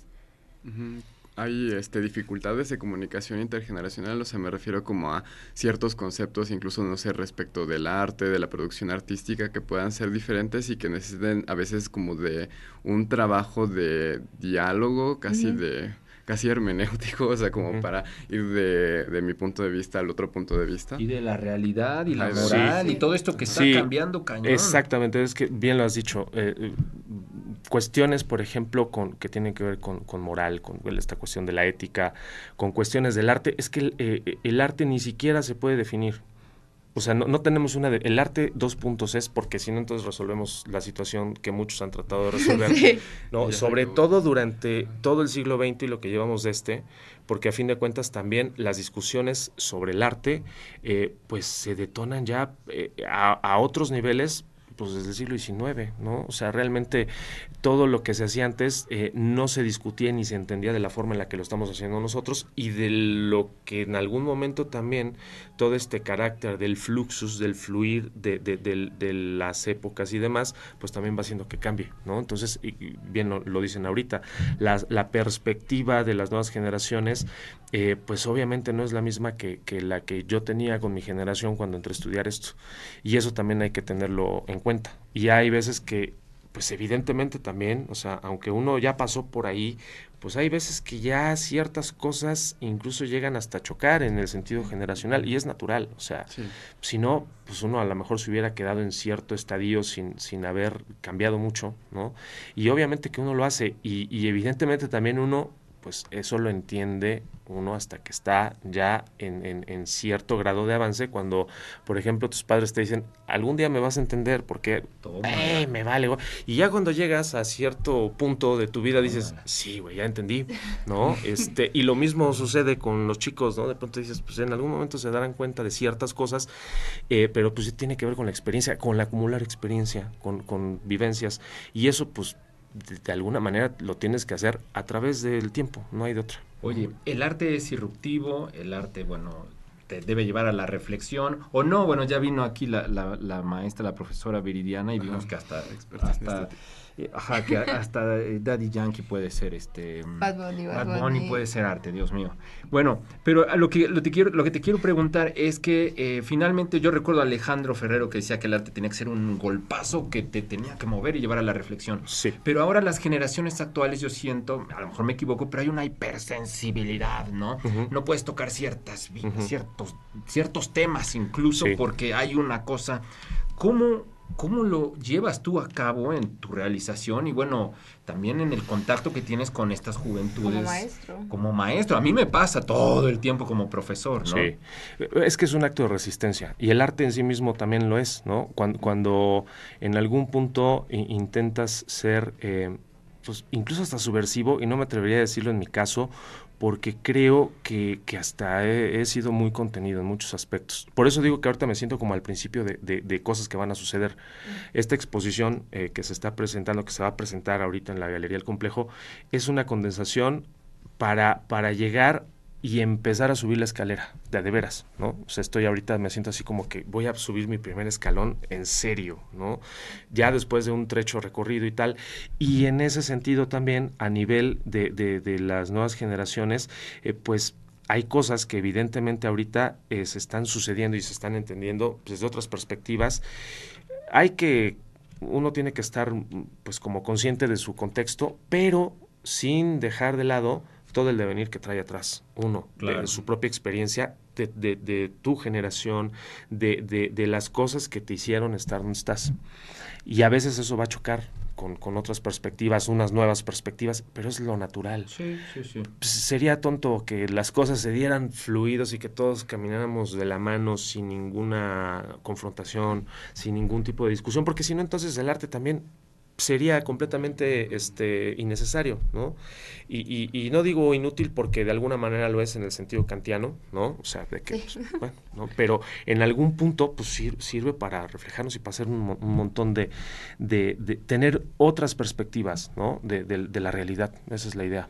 B: Hay este, dificultades de comunicación intergeneracional, o sea, me refiero como a ciertos conceptos, incluso, no sé, respecto del arte, de la producción artística, que puedan ser diferentes y que necesiten a veces como de un trabajo de diálogo, casi de casi hermenéutico, o sea, como para ir de, mi punto de vista al otro punto de vista.
A: Y de la realidad y la moral y todo esto que está cambiando cañón.
D: Exactamente, es que bien lo has dicho. Eh, eh, cuestiones, por ejemplo, con, que tienen que ver con, moral, con esta cuestión de la ética, con cuestiones del arte, es que el, eh, el arte ni siquiera se puede definir. O sea, no, tenemos una de... El arte dos puntos es porque si no entonces resolvemos la situación que muchos han tratado de resolver. ¿no? Sobre todo durante todo el siglo XX y lo que llevamos de este, porque a fin de cuentas también las discusiones sobre el arte eh, pues se detonan ya eh, a, a otros niveles pues desde el siglo XIX, ¿no? O sea, realmente todo lo que se hacía antes eh, no se discutía ni se entendía de la forma en la que lo estamos haciendo nosotros y de lo que en algún momento también todo este carácter del fluxus, del fluir de, de, las épocas y demás, pues también va haciendo que cambie, ¿no? Entonces, y bien lo, dicen ahorita, la, la, perspectiva de las nuevas generaciones, eh, pues obviamente no es la misma que, que la que yo tenía con mi generación cuando entré a estudiar esto. Y eso también hay que tenerlo en cuenta. Y hay veces que, pues evidentemente también, o sea, aunque uno ya pasó por ahí, pues hay veces que ya ciertas cosas incluso llegan hasta chocar en el sentido generacional y es natural, o sea, si no, pues uno a lo mejor se hubiera quedado en cierto estadio sin, sin haber cambiado mucho, ¿no? Y obviamente que uno lo hace y, y evidentemente también uno pues eso lo entiende uno hasta que está ya en, en, cierto grado de avance, cuando, por ejemplo, tus padres te dicen, algún día me vas a entender, porque eh, me vale. Y ya cuando llegas a cierto punto de tu vida dices, sí, güey, ya entendí, ¿no? este Y lo mismo sucede con los chicos, ¿no? De pronto dices, pues en algún momento se darán cuenta de ciertas cosas, eh, pero pues tiene que ver con la experiencia, con la acumular experiencia, con, con vivencias, y eso pues de, alguna manera lo tienes que hacer a través del tiempo, no hay de otra.
A: Oye, el arte es irruptivo, el arte, bueno, te debe llevar a la reflexión, o no, bueno, ya vino aquí la, la, la maestra, la profesora Viridiana, y vimos que hasta, hasta ajá, que hasta Daddy Yankee puede ser este
C: mm, Bad Bunny,
A: Bad, Bunny. puede ser arte, Dios mío. Bueno, pero lo que lo, te quiero, lo que te quiero preguntar es que eh, finalmente yo recuerdo a Alejandro Ferrero que decía que el arte tenía que ser un golpazo que te tenía que mover y llevar a la reflexión.
D: Sí.
A: Pero ahora las generaciones actuales yo siento, a lo mejor me equivoco, pero hay una hipersensibilidad, ¿no? No puedes tocar ciertas ciertos ciertos temas incluso porque hay una cosa ¿Cómo, ¿Cómo lo llevas tú a cabo en tu realización y bueno, también en el contacto que tienes con estas juventudes?
C: Como maestro.
A: Como maestro. A mí me pasa todo el tiempo como profesor, ¿no?
D: Sí. Es que es un acto de resistencia y el arte en sí mismo también lo es, ¿no? Cuando, cuando en algún punto intentas ser... Eh, pues incluso hasta subversivo, y no me atrevería a decirlo en mi caso, porque creo que, hasta he, sido muy contenido en muchos aspectos. Por eso digo que ahorita me siento como al principio de, cosas que van a suceder. Esta exposición eh, que se está presentando, que se va a presentar ahorita en la Galería El Complejo, es una condensación para, para llegar y empezar a subir la escalera, de de veras, ¿no? O sea, estoy ahorita, me siento así como que voy a subir mi primer escalón en serio, ¿no? Ya después de un trecho recorrido y tal. Y en ese sentido también, a nivel de, de, las nuevas generaciones, eh, pues hay cosas que evidentemente ahorita eh, se están sucediendo y se están entendiendo desde otras perspectivas. Hay que, uno tiene que estar pues como consciente de su contexto, pero sin dejar de lado todo el devenir que trae atrás, uno, de, su propia experiencia, de, de, tu generación, de, de, las cosas que te hicieron estar donde estás. Y a veces eso va a chocar con, con, otras perspectivas, unas nuevas perspectivas, pero es lo natural.
A: Sí, sí, sí.
D: Pues, sería tonto que las cosas se dieran fluidos y que todos camináramos de la mano sin ninguna confrontación, sin ningún tipo de discusión, porque si no, entonces el arte también sería completamente este, innecesario, ¿no? Y, y, no digo inútil porque de alguna manera lo es en el sentido kantiano, ¿no? O sea, de que, pues, bueno, ¿no? Pero en algún punto, pues sirve para reflejarnos y para hacer un, montón de, de, tener otras perspectivas, ¿no? De, de, la realidad. Esa es la idea.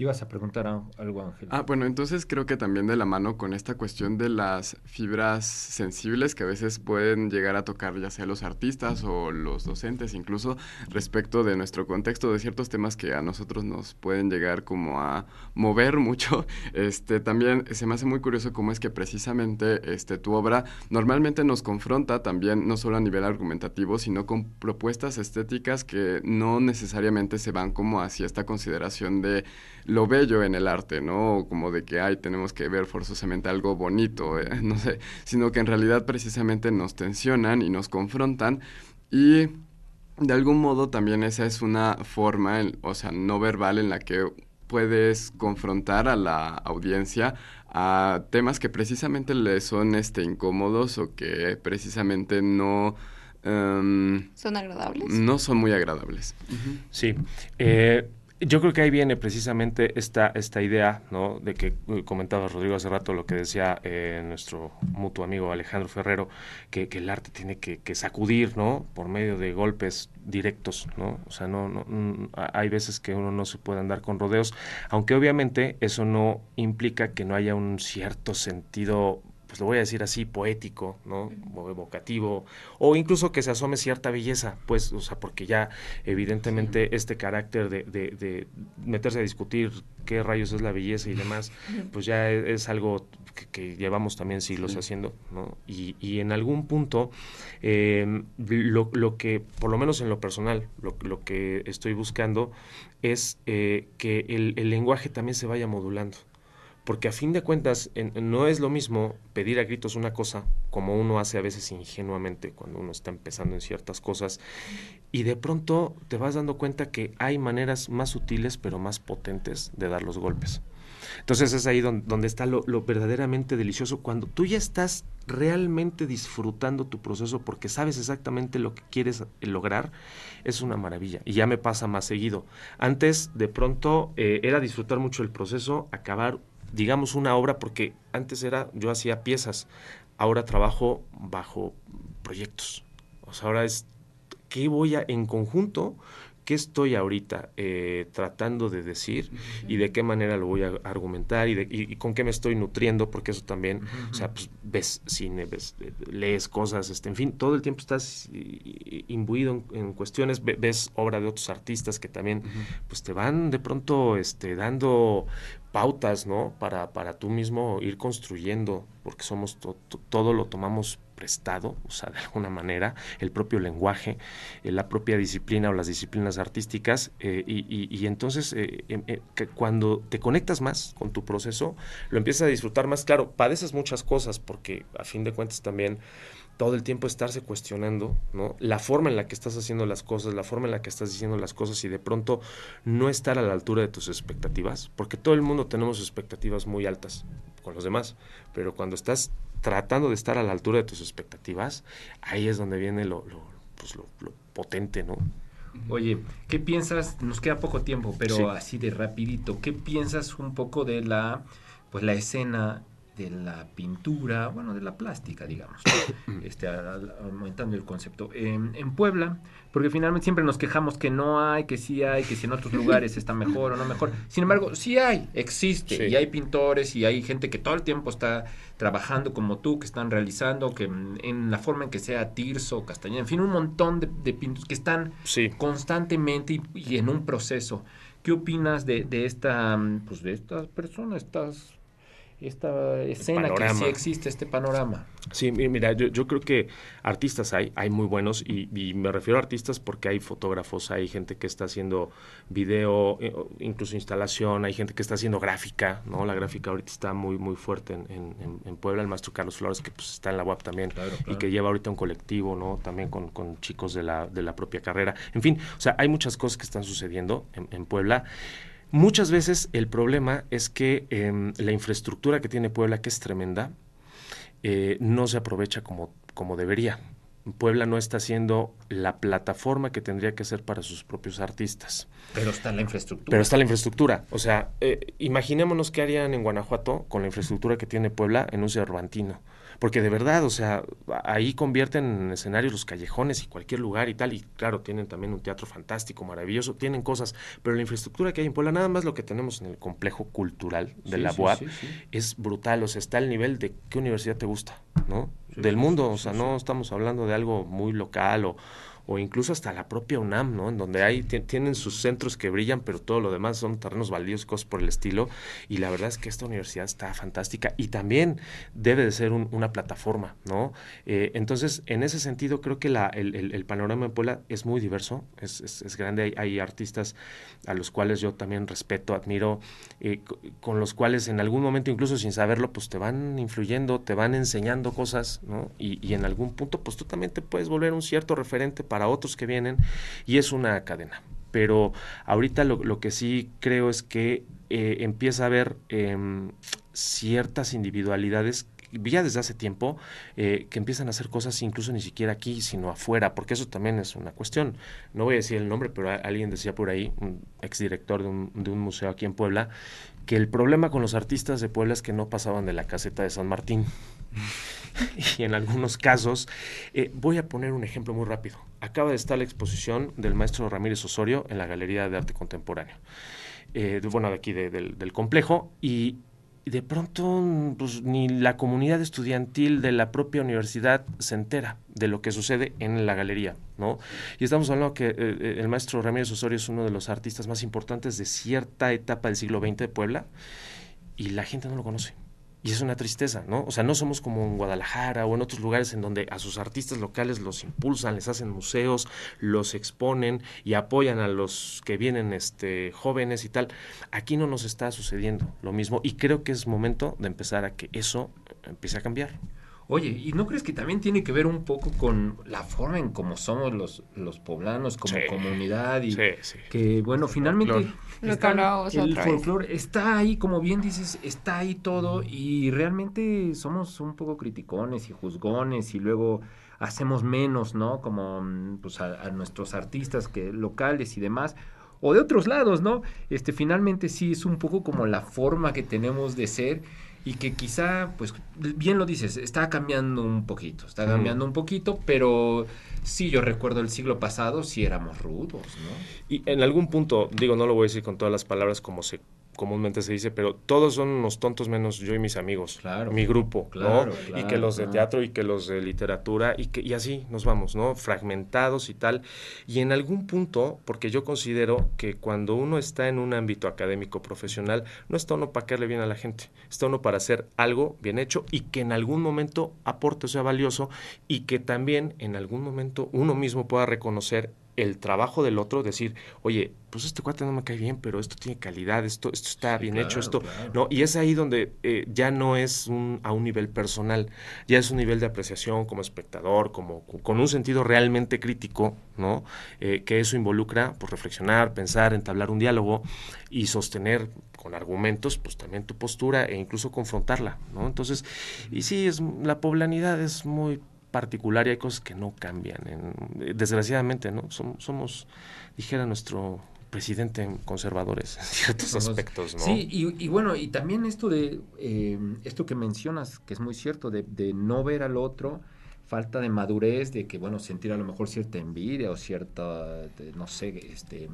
A: Ibas a preguntar algo, Ángel.
B: Ah, bueno, entonces creo que también de la mano con esta cuestión de las fibras sensibles que a veces pueden llegar a tocar ya sea los artistas o los docentes, incluso respecto de nuestro contexto de ciertos temas que a nosotros nos pueden llegar como a mover mucho. Este, también se me hace muy curioso cómo es que precisamente este, tu obra normalmente nos confronta también no solo a nivel argumentativo, sino con propuestas estéticas que no necesariamente se van como hacia esta consideración de lo bello en el arte, ¿no? Como de que, ay, tenemos que ver forzosamente algo bonito, eh, no sé, sino que en realidad precisamente nos tensionan y nos confrontan y de algún modo también esa es una forma, o sea, no verbal en la que puedes confrontar a la audiencia a temas que precisamente le son este, incómodos o que precisamente no...
C: Em, ¿Son agradables?
B: No son muy agradables.
D: Sí. Eh, yo creo que ahí viene precisamente esta, esta idea, ¿no? De que uh, comentaba Rodrigo hace rato lo que decía eh, nuestro mutuo amigo Alejandro Ferrero, que, el arte tiene que, sacudir, ¿no? Por medio de golpes directos, ¿no? O sea, no, no, hay veces que uno no se puede andar con rodeos, aunque obviamente eso no implica que no haya un cierto sentido pues lo voy a decir así, poético, ¿no? O evocativo, o incluso que se asome cierta belleza, pues, o sea, porque ya evidentemente este carácter de, de, meterse a discutir qué rayos es la belleza y demás, pues ya e, es, algo que, llevamos también siglos haciendo, ¿no? Y, y, en algún punto, em, lo, lo, que, por lo menos en lo personal, lo, lo que estoy buscando es eh, que el, el lenguaje también se vaya modulando porque a fin de cuentas no es lo mismo pedir a gritos una cosa como uno hace a veces ingenuamente cuando uno está empezando en ciertas cosas y de pronto te vas dando cuenta que hay maneras más sutiles pero más potentes de dar los golpes. Entonces es ahí donde, está lo, verdaderamente delicioso, cuando tú ya estás realmente disfrutando tu proceso porque sabes exactamente lo que quieres lograr, es una maravilla. Y ya me pasa más seguido. Antes, de pronto, eh, era disfrutar mucho el proceso, acabar digamos, una obra, porque antes era, yo hacía piezas, ahora trabajo bajo proyectos. O sea, ahora es, ¿qué voy a, en conjunto, qué estoy ahorita eh, tratando de decir y de qué manera lo voy a argumentar y, de, con qué me estoy nutriendo, porque eso también, o sea, pues, ves cine, ves, eh, lees cosas, este, en fin, todo el tiempo estás imbuido en, cuestiones, ves obra de otros artistas que también, pues te van de pronto este, dando pautas, ¿no? Para, para tú mismo ir construyendo, porque somos todo lo tomamos prestado, o sea, de alguna manera, el propio lenguaje, eh, la propia disciplina o las disciplinas artísticas, eh, y, entonces eh, em, que cuando te conectas más con tu proceso, lo empiezas a disfrutar más, claro, padeces muchas cosas, porque a fin de cuentas también todo el tiempo estarse cuestionando. La forma en la que estás haciendo las cosas, la forma en la que estás diciendo las cosas y de pronto no estar a la altura de tus expectativas, porque todo el mundo tenemos expectativas muy altas con los demás, pero cuando estás tratando de estar a la altura de tus expectativas, ahí es donde viene lo, lo, pues lo, potente, ¿no?
A: Oye, ¿qué piensas? Nos queda poco tiempo, pero así de rapidito. ¿Qué piensas un poco de la, pues la escena de la pintura, bueno, de la plástica, digamos, este, aumentando el concepto. en Puebla, porque finalmente siempre nos quejamos que no hay, que sí hay, que si en otros lugares está mejor o no mejor. Sin embargo, sí hay, existe, y hay pintores y hay gente que todo el tiempo está trabajando como tú, que están realizando, que en la forma en que sea Tirso, Castañeda, en fin, un montón de, de pintores que están constantemente y, en un proceso. ¿Qué opinas de, de esta, pues de estas personas, estas esta escena que sí existe, este panorama.
D: Sí, mira, yo, creo que artistas hay, hay muy buenos y, me refiero a artistas porque hay fotógrafos, hay gente que está haciendo video, eh, incluso instalación, hay gente que está haciendo gráfica, ¿no? La gráfica ahorita está muy, muy fuerte en, en, Puebla, el maestro Carlos Flores que pues está en la UAP también y que lleva ahorita un colectivo, ¿no? También con, con chicos de la, de la propia carrera. En fin, o sea, hay muchas cosas que están sucediendo en, en Puebla. Muchas veces el problema es que em, la infraestructura que tiene Puebla, que es tremenda, eh, no se aprovecha como, como debería. Puebla no está haciendo la plataforma que tendría que ser para sus propios artistas.
A: Pero está la infraestructura.
D: Pero está la infraestructura. O sea, eh, imaginémonos qué harían en Guanajuato con la infraestructura que tiene Puebla en un Cervantino porque de verdad, o sea, ahí convierten en escenarios los callejones y cualquier lugar y tal, y claro, tienen también un teatro fantástico, maravilloso, tienen cosas, pero la infraestructura que hay en Puebla, nada más lo que tenemos en el complejo cultural de la UAP, es brutal, o sea, está al nivel de qué universidad te gusta, ¿no? Del mundo, o sea, no estamos hablando de algo muy local o o incluso hasta la propia UNAM, ¿no? En donde hay, tienen sus centros que brillan, pero todo lo demás son terrenos baldíos, cosas por el estilo. Y la verdad es que esta universidad está fantástica y también debe de ser una plataforma, ¿no? Eh, entonces, en ese sentido, creo que el, panorama de Puebla es muy diverso, es, grande. Hay, artistas a los cuales yo también respeto, admiro, eh, con los cuales en algún momento, incluso sin saberlo, pues te van influyendo, te van enseñando cosas, ¿no? Y, y en algún punto, pues tú también te puedes volver un cierto referente para otros que vienen y es una cadena. Pero ahorita lo, que sí creo es que eh, empieza a haber em, ciertas individualidades ya desde hace tiempo eh, que empiezan a hacer cosas incluso ni siquiera aquí, sino afuera, porque eso también es una cuestión. No voy a decir el nombre, pero alguien decía por ahí, un exdirector de un, de un museo aquí en Puebla, que el problema con los artistas de Puebla es que no pasaban de la caseta de San Martín. y en algunos casos, eh, voy a poner un ejemplo muy rápido. Acaba de estar la exposición del maestro Ramírez Osorio en la Galería de Arte Contemporáneo. Eh, bueno, de aquí del, complejo, y y de pronto pues, ni la comunidad estudiantil de la propia universidad se entera de lo que sucede en la galería, ¿no? Y estamos hablando que eh, eh, el maestro Ramírez Osorio es uno de los artistas más importantes de cierta etapa del siglo XX de Puebla y la gente no lo conoce. Y es una tristeza, ¿no? O sea, no somos como en Guadalajara o en otros lugares en donde a sus artistas locales los impulsan, les hacen museos, los exponen y apoyan a los que vienen este, jóvenes y tal. Aquí no nos está sucediendo lo mismo y creo que es momento de empezar a que eso empiece a cambiar.
A: Oye, ¿y no crees que también tiene que ver un poco con la forma en cómo somos los, los poblanos como comunidad? Y que, bueno, finalmente el folclore está ahí, como bien dices, está ahí todo y realmente somos un poco criticones y juzgones y luego hacemos menos, ¿no? Como mm, pues a, a nuestros artistas que locales y demás o de otros lados, ¿no? Este finalmente sí es un poco como la forma que tenemos de ser y que quizá, pues bien lo dices, está cambiando un poquito, está cambiando un poquito, pero sí, yo recuerdo el siglo pasado, sí éramos rudos, ¿no?
D: Y en algún punto, digo, no lo voy a decir con todas las palabras como se comúnmente se dice, pero todos son unos tontos menos yo y mis amigos, claro, mi grupo, claro, ¿no? y que los de teatro y que los de literatura y que y así nos vamos, ¿no? Fragmentados y tal. Y en algún punto, porque yo considero que cuando uno está en un ámbito académico profesional, no está uno para caerle bien a la gente, está uno para hacer algo bien hecho y que en algún momento aporte sea valioso y que también en algún momento uno mismo pueda reconocer el trabajo del otro, decir, oye, pues este cuate no me cae bien, pero esto tiene calidad, esto, esto está bien hecho, esto, ¿no? Y es ahí donde eh, ya no es un, a un nivel personal, ya es un nivel de apreciación como espectador, como con un sentido realmente crítico, ¿no? Eh, que eso involucra, pues, reflexionar, pensar, entablar un diálogo y sostener con argumentos, pues también tu postura e incluso confrontarla, ¿no? Entonces, y sí, es, la poblanidad es muy particular y hay cosas que no cambian. desgraciadamente, ¿no? Somos, somos, dijera nuestro presidente, conservadores en ciertos aspectos, ¿no?
A: Sí, y, bueno, y también esto de, eh, esto que mencionas, que es muy cierto, de, no ver al otro, falta de madurez, de que, bueno, sentir a lo mejor cierta envidia o cierta, no sé, este,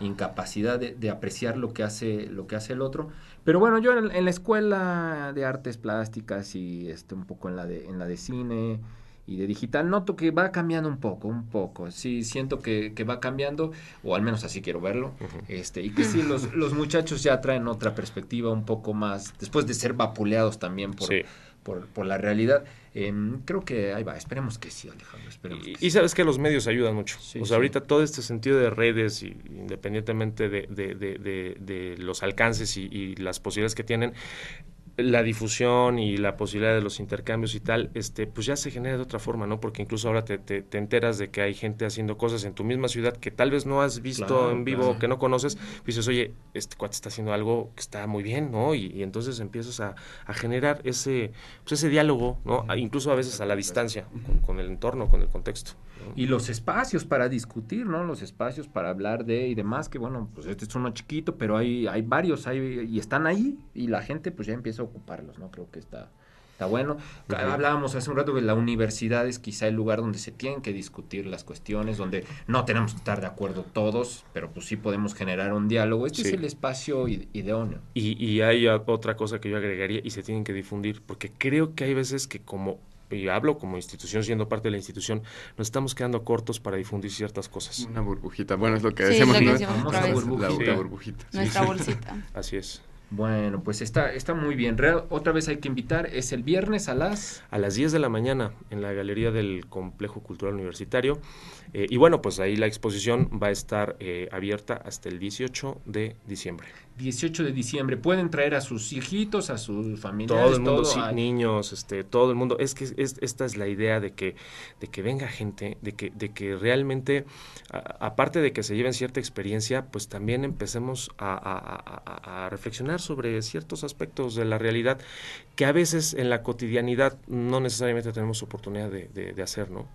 A: incapacidad de, apreciar lo que hace, lo que hace el otro. Pero bueno, yo en, en, la escuela de artes plásticas y este, un poco en la de, en la de cine, y de digital, noto que va cambiando un poco, un poco. Sí, siento que, que va cambiando, o al menos así quiero verlo. este Y que sí, los, los muchachos ya traen otra perspectiva un poco más, después de ser vapuleados también por, por, por, la realidad. Em, creo que ahí va, esperemos que sí, Alejandro. Esperemos
D: y, sabes que los medios ayudan mucho. o sea, ahorita todo este sentido de redes, y, independientemente de, de, de, de los alcances y, y las posibilidades que tienen, la difusión y la posibilidad de los intercambios y tal, este, pues ya se genera de otra forma, ¿no? Porque incluso ahora te, te, enteras de que hay gente haciendo cosas en tu misma ciudad que tal vez no has visto en vivo, que no conoces, pues dices, oye, este cuate está haciendo algo que está muy bien, ¿no? Y, entonces empiezas a, generar ese, pues ese diálogo, ¿no? incluso a veces a la distancia, con, el entorno, con el contexto.
A: Y los espacios para discutir, ¿no? Los espacios para hablar de y demás, que bueno, pues este es uno chiquito, pero hay, hay varios, hay, y están ahí, y la gente pues ya empieza ocuparlos, ¿no? Creo que está, está bueno. Hablábamos hace un rato que la universidad es quizá el lugar donde se tienen que discutir las cuestiones, donde no tenemos que estar de acuerdo todos, pero pues sí podemos generar un diálogo. Este es el espacio idóneo.
D: Y, y hay otra cosa que yo agregaría, y se tienen que difundir, porque creo que hay veces que como y hablo como institución, siendo parte de la institución, nos estamos quedando cortos para difundir ciertas cosas.
B: Una burbujita, bueno, es lo que decimos,
C: ¿no? Nuestra burbujita. Nuestra bolsita.
D: Así es.
A: Bueno, pues está, está muy bien. otra vez hay que invitar, es el viernes a las...
D: A las 10 de la mañana en la galería del Complejo Cultural Universitario. Eh, y bueno, pues ahí la exposición va a estar eh, abierta hasta el 18 de diciembre.
A: 18 de diciembre. Pueden traer a sus hijitos, a sus familiares.
D: Todo el mundo, sí, niños, este, todo el mundo. Es que esta es la idea de que, de que venga gente, de que, de que realmente, aparte de que se lleven cierta experiencia, pues también empecemos a, reflexionar sobre ciertos aspectos de la realidad que a veces en la cotidianidad no necesariamente tenemos oportunidad de, de hacer, ¿no?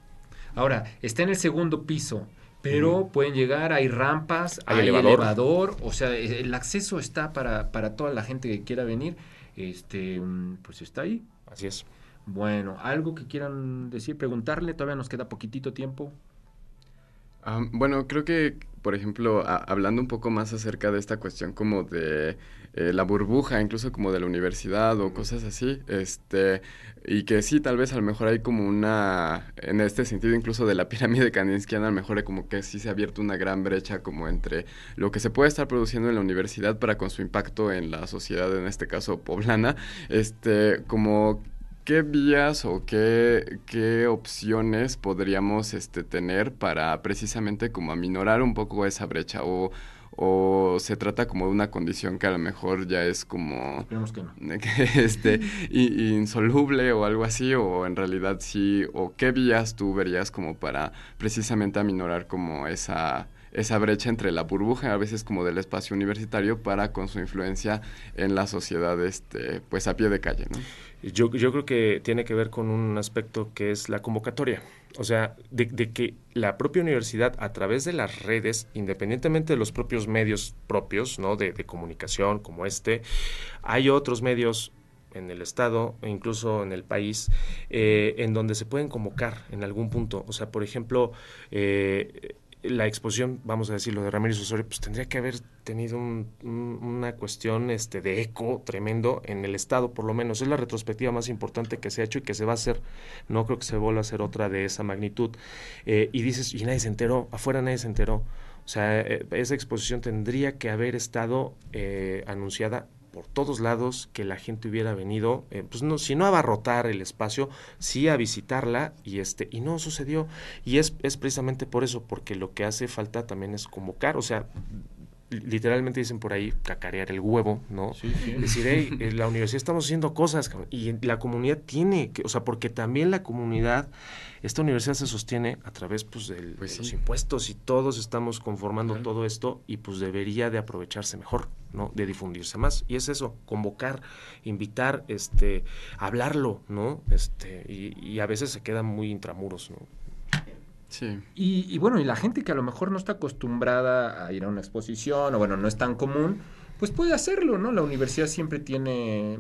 A: Ahora, está en el segundo piso, pero pueden llegar, hay rampas, hay, elevador. o sea, e, el acceso está para, para toda la gente que quiera venir, este, pues está ahí.
D: Así es.
A: Bueno, algo que quieran decir, preguntarle, todavía nos queda poquitito tiempo.
B: bueno, creo que, por ejemplo, hablando un poco más acerca de esta cuestión como de eh, la burbuja, incluso como de la universidad o cosas así, este, y que sí, tal vez a lo mejor hay como una, en este sentido incluso de la pirámide kandinskiana, a lo mejor como que sí se ha abierto una gran brecha como entre lo que se puede estar produciendo en la universidad para con su impacto en la sociedad, en este caso poblana, este, como ¿qué vías o qué, qué opciones podríamos este, tener para precisamente como aminorar un poco esa brecha o o se trata como de una condición que a lo mejor ya es como este insoluble o algo así o en realidad sí o qué vías tú verías como para precisamente aminorar como esa esa brecha entre la burbuja a veces como del espacio universitario para con su influencia en la sociedad este pues a pie de calle ¿no?
D: Yo, yo creo que tiene que ver con un aspecto que es la convocatoria o sea, de, que la propia universidad, a través de las redes, independientemente de los propios medios propios, ¿no? De, comunicación como este, hay otros medios en el estado e incluso en el país eh, en donde se pueden convocar en algún punto. O sea, por ejemplo, eh, la exposición, vamos a decirlo, de Ramírez Osorio, pues tendría que haber tenido una cuestión este, de eco tremendo en el Estado, por lo menos. Es la retrospectiva más importante que se ha hecho y que se va a hacer. No creo que se vuelva a hacer otra de esa magnitud. Eh, y dices, y nadie se enteró, afuera nadie se enteró. O sea, eh, esa exposición tendría que haber estado eh, anunciada por todos lados que la gente hubiera venido, eh, pues no, si no a abarrotar el espacio, sí a visitarla y este, y no sucedió. Y es, es precisamente por eso, porque lo que hace falta también es convocar, o sea, literalmente dicen por ahí cacarear el huevo, ¿no? Sí, sí. Decir, hey, en la universidad estamos haciendo cosas y la comunidad tiene que, o sea, porque también la comunidad, esta universidad se sostiene a través pues, del, pues de los impuestos y todos estamos conformando todo esto y pues debería de aprovecharse mejor, ¿no? De difundirse más. Y es eso, convocar, invitar, este, hablarlo, ¿no? Este, y, y a veces se quedan muy intramuros, ¿no?
A: Sí. Y, bueno, y la gente que a lo mejor no está acostumbrada a ir a una exposición, o bueno, no es tan común, pues puede hacerlo, ¿no? La universidad siempre tiene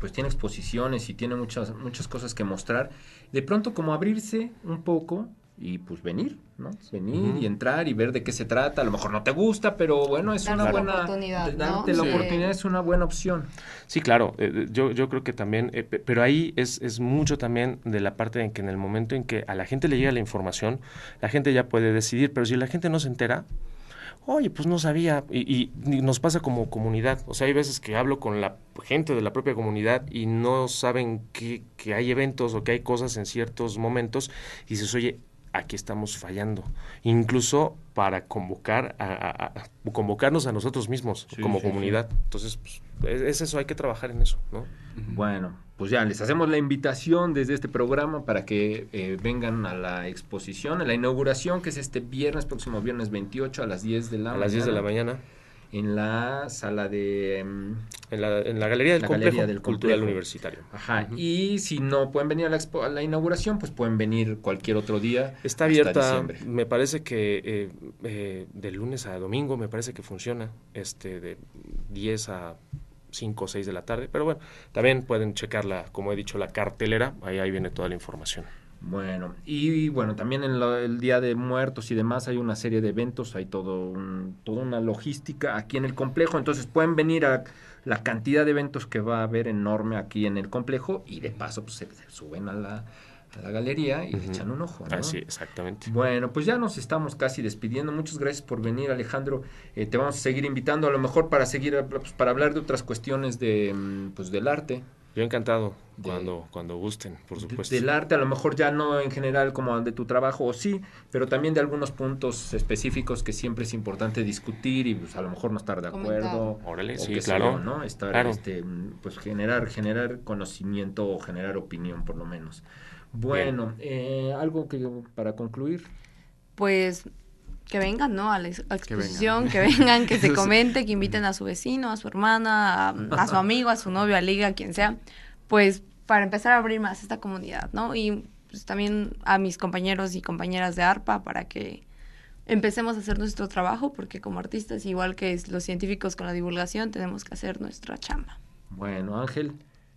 A: pues tiene exposiciones y tiene muchas muchas cosas que mostrar. De pronto como abrirse un poco y pues venir, ¿no? Venir y entrar y ver de qué se trata. A lo mejor no te gusta, pero bueno, es una buena... Oportunidad, darte la oportunidad es una buena opción.
D: Sí, claro. Eh, eh, yo, yo creo que también, eh, pero ahí es, es mucho también de la parte en que en el momento en que a la gente le llega la información, la gente ya puede decidir, pero si la gente no se entera, oye, pues no sabía, y, y, nos pasa como comunidad, o sea, hay veces que hablo con la gente de la propia comunidad y no saben que, que hay eventos o que hay cosas en ciertos momentos, y dices, oye, aquí estamos fallando, incluso para convocar a, convocarnos a nosotros mismos como comunidad. Entonces, pues, es, eso, hay que trabajar en eso, ¿no?
A: Bueno, pues ya les hacemos la invitación desde este programa para que eh, vengan a la exposición, a la inauguración, que es este viernes, próximo viernes 28 a las 10 de la
D: mañana. A las 10 de la mañana
A: en la sala de...
D: Mm, en la, en la galería del, la complejo galería del cultural universitario.
A: Ajá, y si no pueden venir a la, expo, a la, inauguración, pues pueden venir cualquier otro día.
D: Está abierta, me parece que eh, eh, de lunes a domingo, me parece que funciona, este de 10 a 5 o 6 de la tarde, pero bueno, también pueden checarla, como he dicho, la cartelera, ahí, ahí viene toda la información.
A: Bueno, y, bueno, también en el Día de Muertos y demás hay una serie de eventos, hay todo un, toda una logística aquí en el complejo, entonces pueden venir a la cantidad de eventos que va a haber enorme aquí en el complejo y de paso pues, se, suben a la, a la galería y le echan un ojo. ¿no?
D: Así, exactamente.
A: Bueno, pues ya nos estamos casi despidiendo. Muchas gracias por venir, Alejandro. Eh, te vamos a seguir invitando, a lo mejor para seguir, pues, para hablar de otras cuestiones de, mm, pues, del arte.
D: Yo encantado,
A: De-
D: cuando, cuando gusten, por
A: de-
D: supuesto.
A: del arte, a lo mejor ya no en general como de tu trabajo, o sí, pero también de algunos puntos específicos que siempre es importante discutir y pues a lo mejor no estar de acuerdo.
D: Órale,
A: o
D: sí,
A: sé
D: claro.
A: yo, ¿no? Estar,
D: Claro.
A: este, pues generar, generar conocimiento o generar opinión por lo menos. Bueno, eh, algo que para concluir.
C: Pues que vengan, ¿no? A la
B: vengan.
C: exposición, que vengan, que se comente, que inviten a su vecino, a su hermana, a, a su amigo, a su novio, a liga, a quien sea, pues para empezar a abrir más esta comunidad, ¿no? Y pues también a mis compañeros y compañeras de ARPA para que empecemos a hacer nuestro trabajo, porque como artistas, igual que los científicos con la divulgación, tenemos que hacer nuestra chamba.
A: Bueno, Ángel.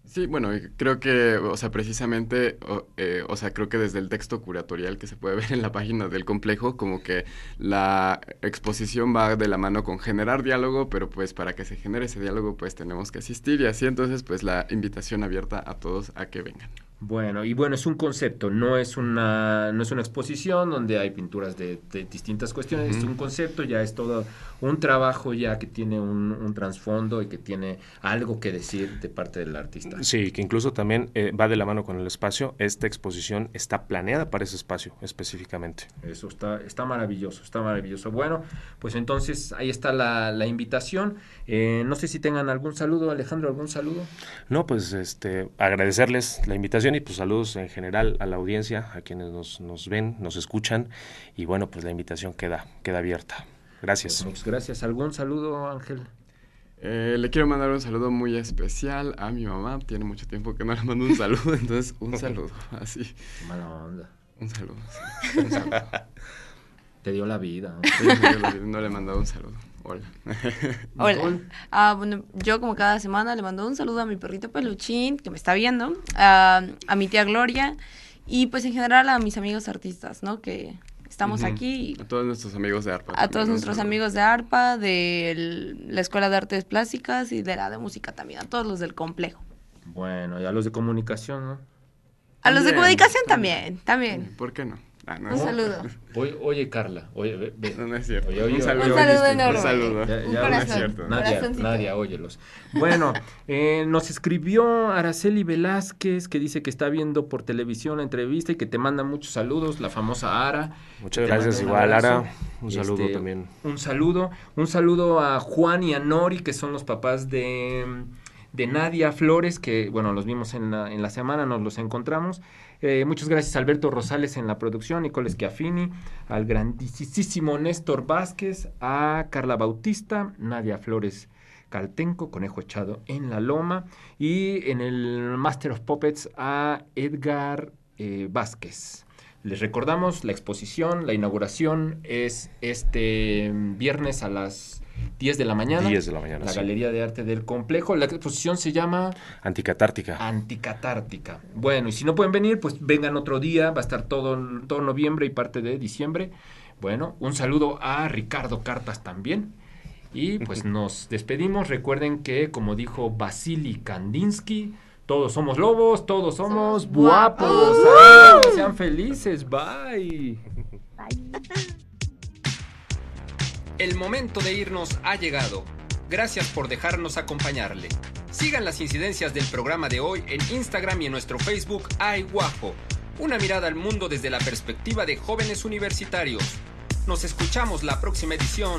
B: Sí, bueno, creo que, o sea, precisamente, o, eh, o sea, creo que desde el texto curatorial que se puede ver en la página del complejo, como que la exposición va de la mano con generar diálogo, pero pues para que se genere ese diálogo, pues tenemos que asistir y así entonces, pues la invitación abierta a todos a que vengan.
A: Bueno, y bueno, es un concepto, no es una, no es una exposición donde hay pinturas de, de distintas cuestiones, es un concepto, ya es todo un trabajo ya que tiene un, un trasfondo y que tiene algo que decir de parte del artista.
D: Sí, que incluso también eh, va de la mano con el espacio. Esta exposición está planeada para ese espacio específicamente.
A: Eso está, está maravilloso, está maravilloso. Bueno, pues entonces ahí está la, la invitación. Eh, no sé si tengan algún saludo, Alejandro, algún saludo.
D: No, pues este, agradecerles la invitación y pues saludos en general a la audiencia, a quienes nos, nos ven, nos escuchan y bueno, pues la invitación queda, queda abierta. Gracias.
A: Pues, gracias. ¿Algún saludo, Ángel?
B: Eh, le quiero mandar un saludo muy especial a mi mamá, tiene mucho tiempo que no le mando un saludo, entonces un saludo, así,
A: Qué mala onda.
B: un saludo. sí.
A: Un saludo. Te dio la vida. no
B: le he mandado un saludo. Hola.
C: Hola. Ah, bueno, yo como cada semana le mando un saludo a mi perrito peluchín que me está viendo, a, a mi tía Gloria y pues en general a mis amigos artistas, ¿no? Que estamos aquí,
B: A todos nuestros amigos de ARPA.
C: a
B: también,
C: todos nuestros
B: saludo.
C: amigos de ARPA, de el- la Escuela de Artes Plásticas y de la de Música también, a todos los del complejo.
A: Bueno, y a los de comunicación, ¿no?
C: A los de comunicación
B: también.
C: también, también.
B: ¿Por qué no? Ah, no,
C: Un saludo.
A: Oye, oye Carla, oye, ve, ve.
B: No, no es cierto.
A: Oye, oye,
B: un saludo.
A: oye,
C: saludo enorme.
B: Un saludo.
A: Ya-
C: Un
A: ya
C: corazón.
B: no es cierto.
A: Nadia. Nadia, óyelos. Bueno, eh, nos escribió Araceli Velázquez que dice que está viendo por televisión la entrevista y que te manda muchos saludos, la famosa Ara.
D: Muchas gracias igual. Ara. Un saludo
A: Este,
D: también.
A: Un saludo, un saludo a Juan y a Nori, que son los papás de, de Nadia Flores, que bueno, los vimos en la, semana, nos los encontramos. Eh, muchas gracias a Alberto Rosales en la producción, Nicole Schiaffini, al grandísimo Néstor Vázquez, a Carla Bautista, Nadia Flores Caltenco, Conejo Echado en la Loma, y en el Master of Puppets a Edgar eh, Vázquez. Les recordamos la exposición, la inauguración es este viernes a las 10 de la mañana.
D: 10 de la mañana,
A: La
D: sí.
A: Galería de Arte del Complejo. La exposición se llama
D: Anticatártica.
A: Anticatártica. Bueno, y si no pueden venir, pues vengan otro día. Va a estar todo, todo noviembre y parte de diciembre. Bueno, un saludo a Ricardo Cartas también. Y pues nos despedimos. Recuerden que, como dijo Vasily Kandinsky, todos somos lobos, todos somos, guapos. sean felices. Bye.
G: El momento de irnos ha llegado. Gracias por dejarnos acompañarle. Sigan las incidencias del programa de hoy en Instagram y en nuestro Facebook Guapo. Una mirada al mundo desde la perspectiva de jóvenes universitarios. Nos escuchamos la próxima edición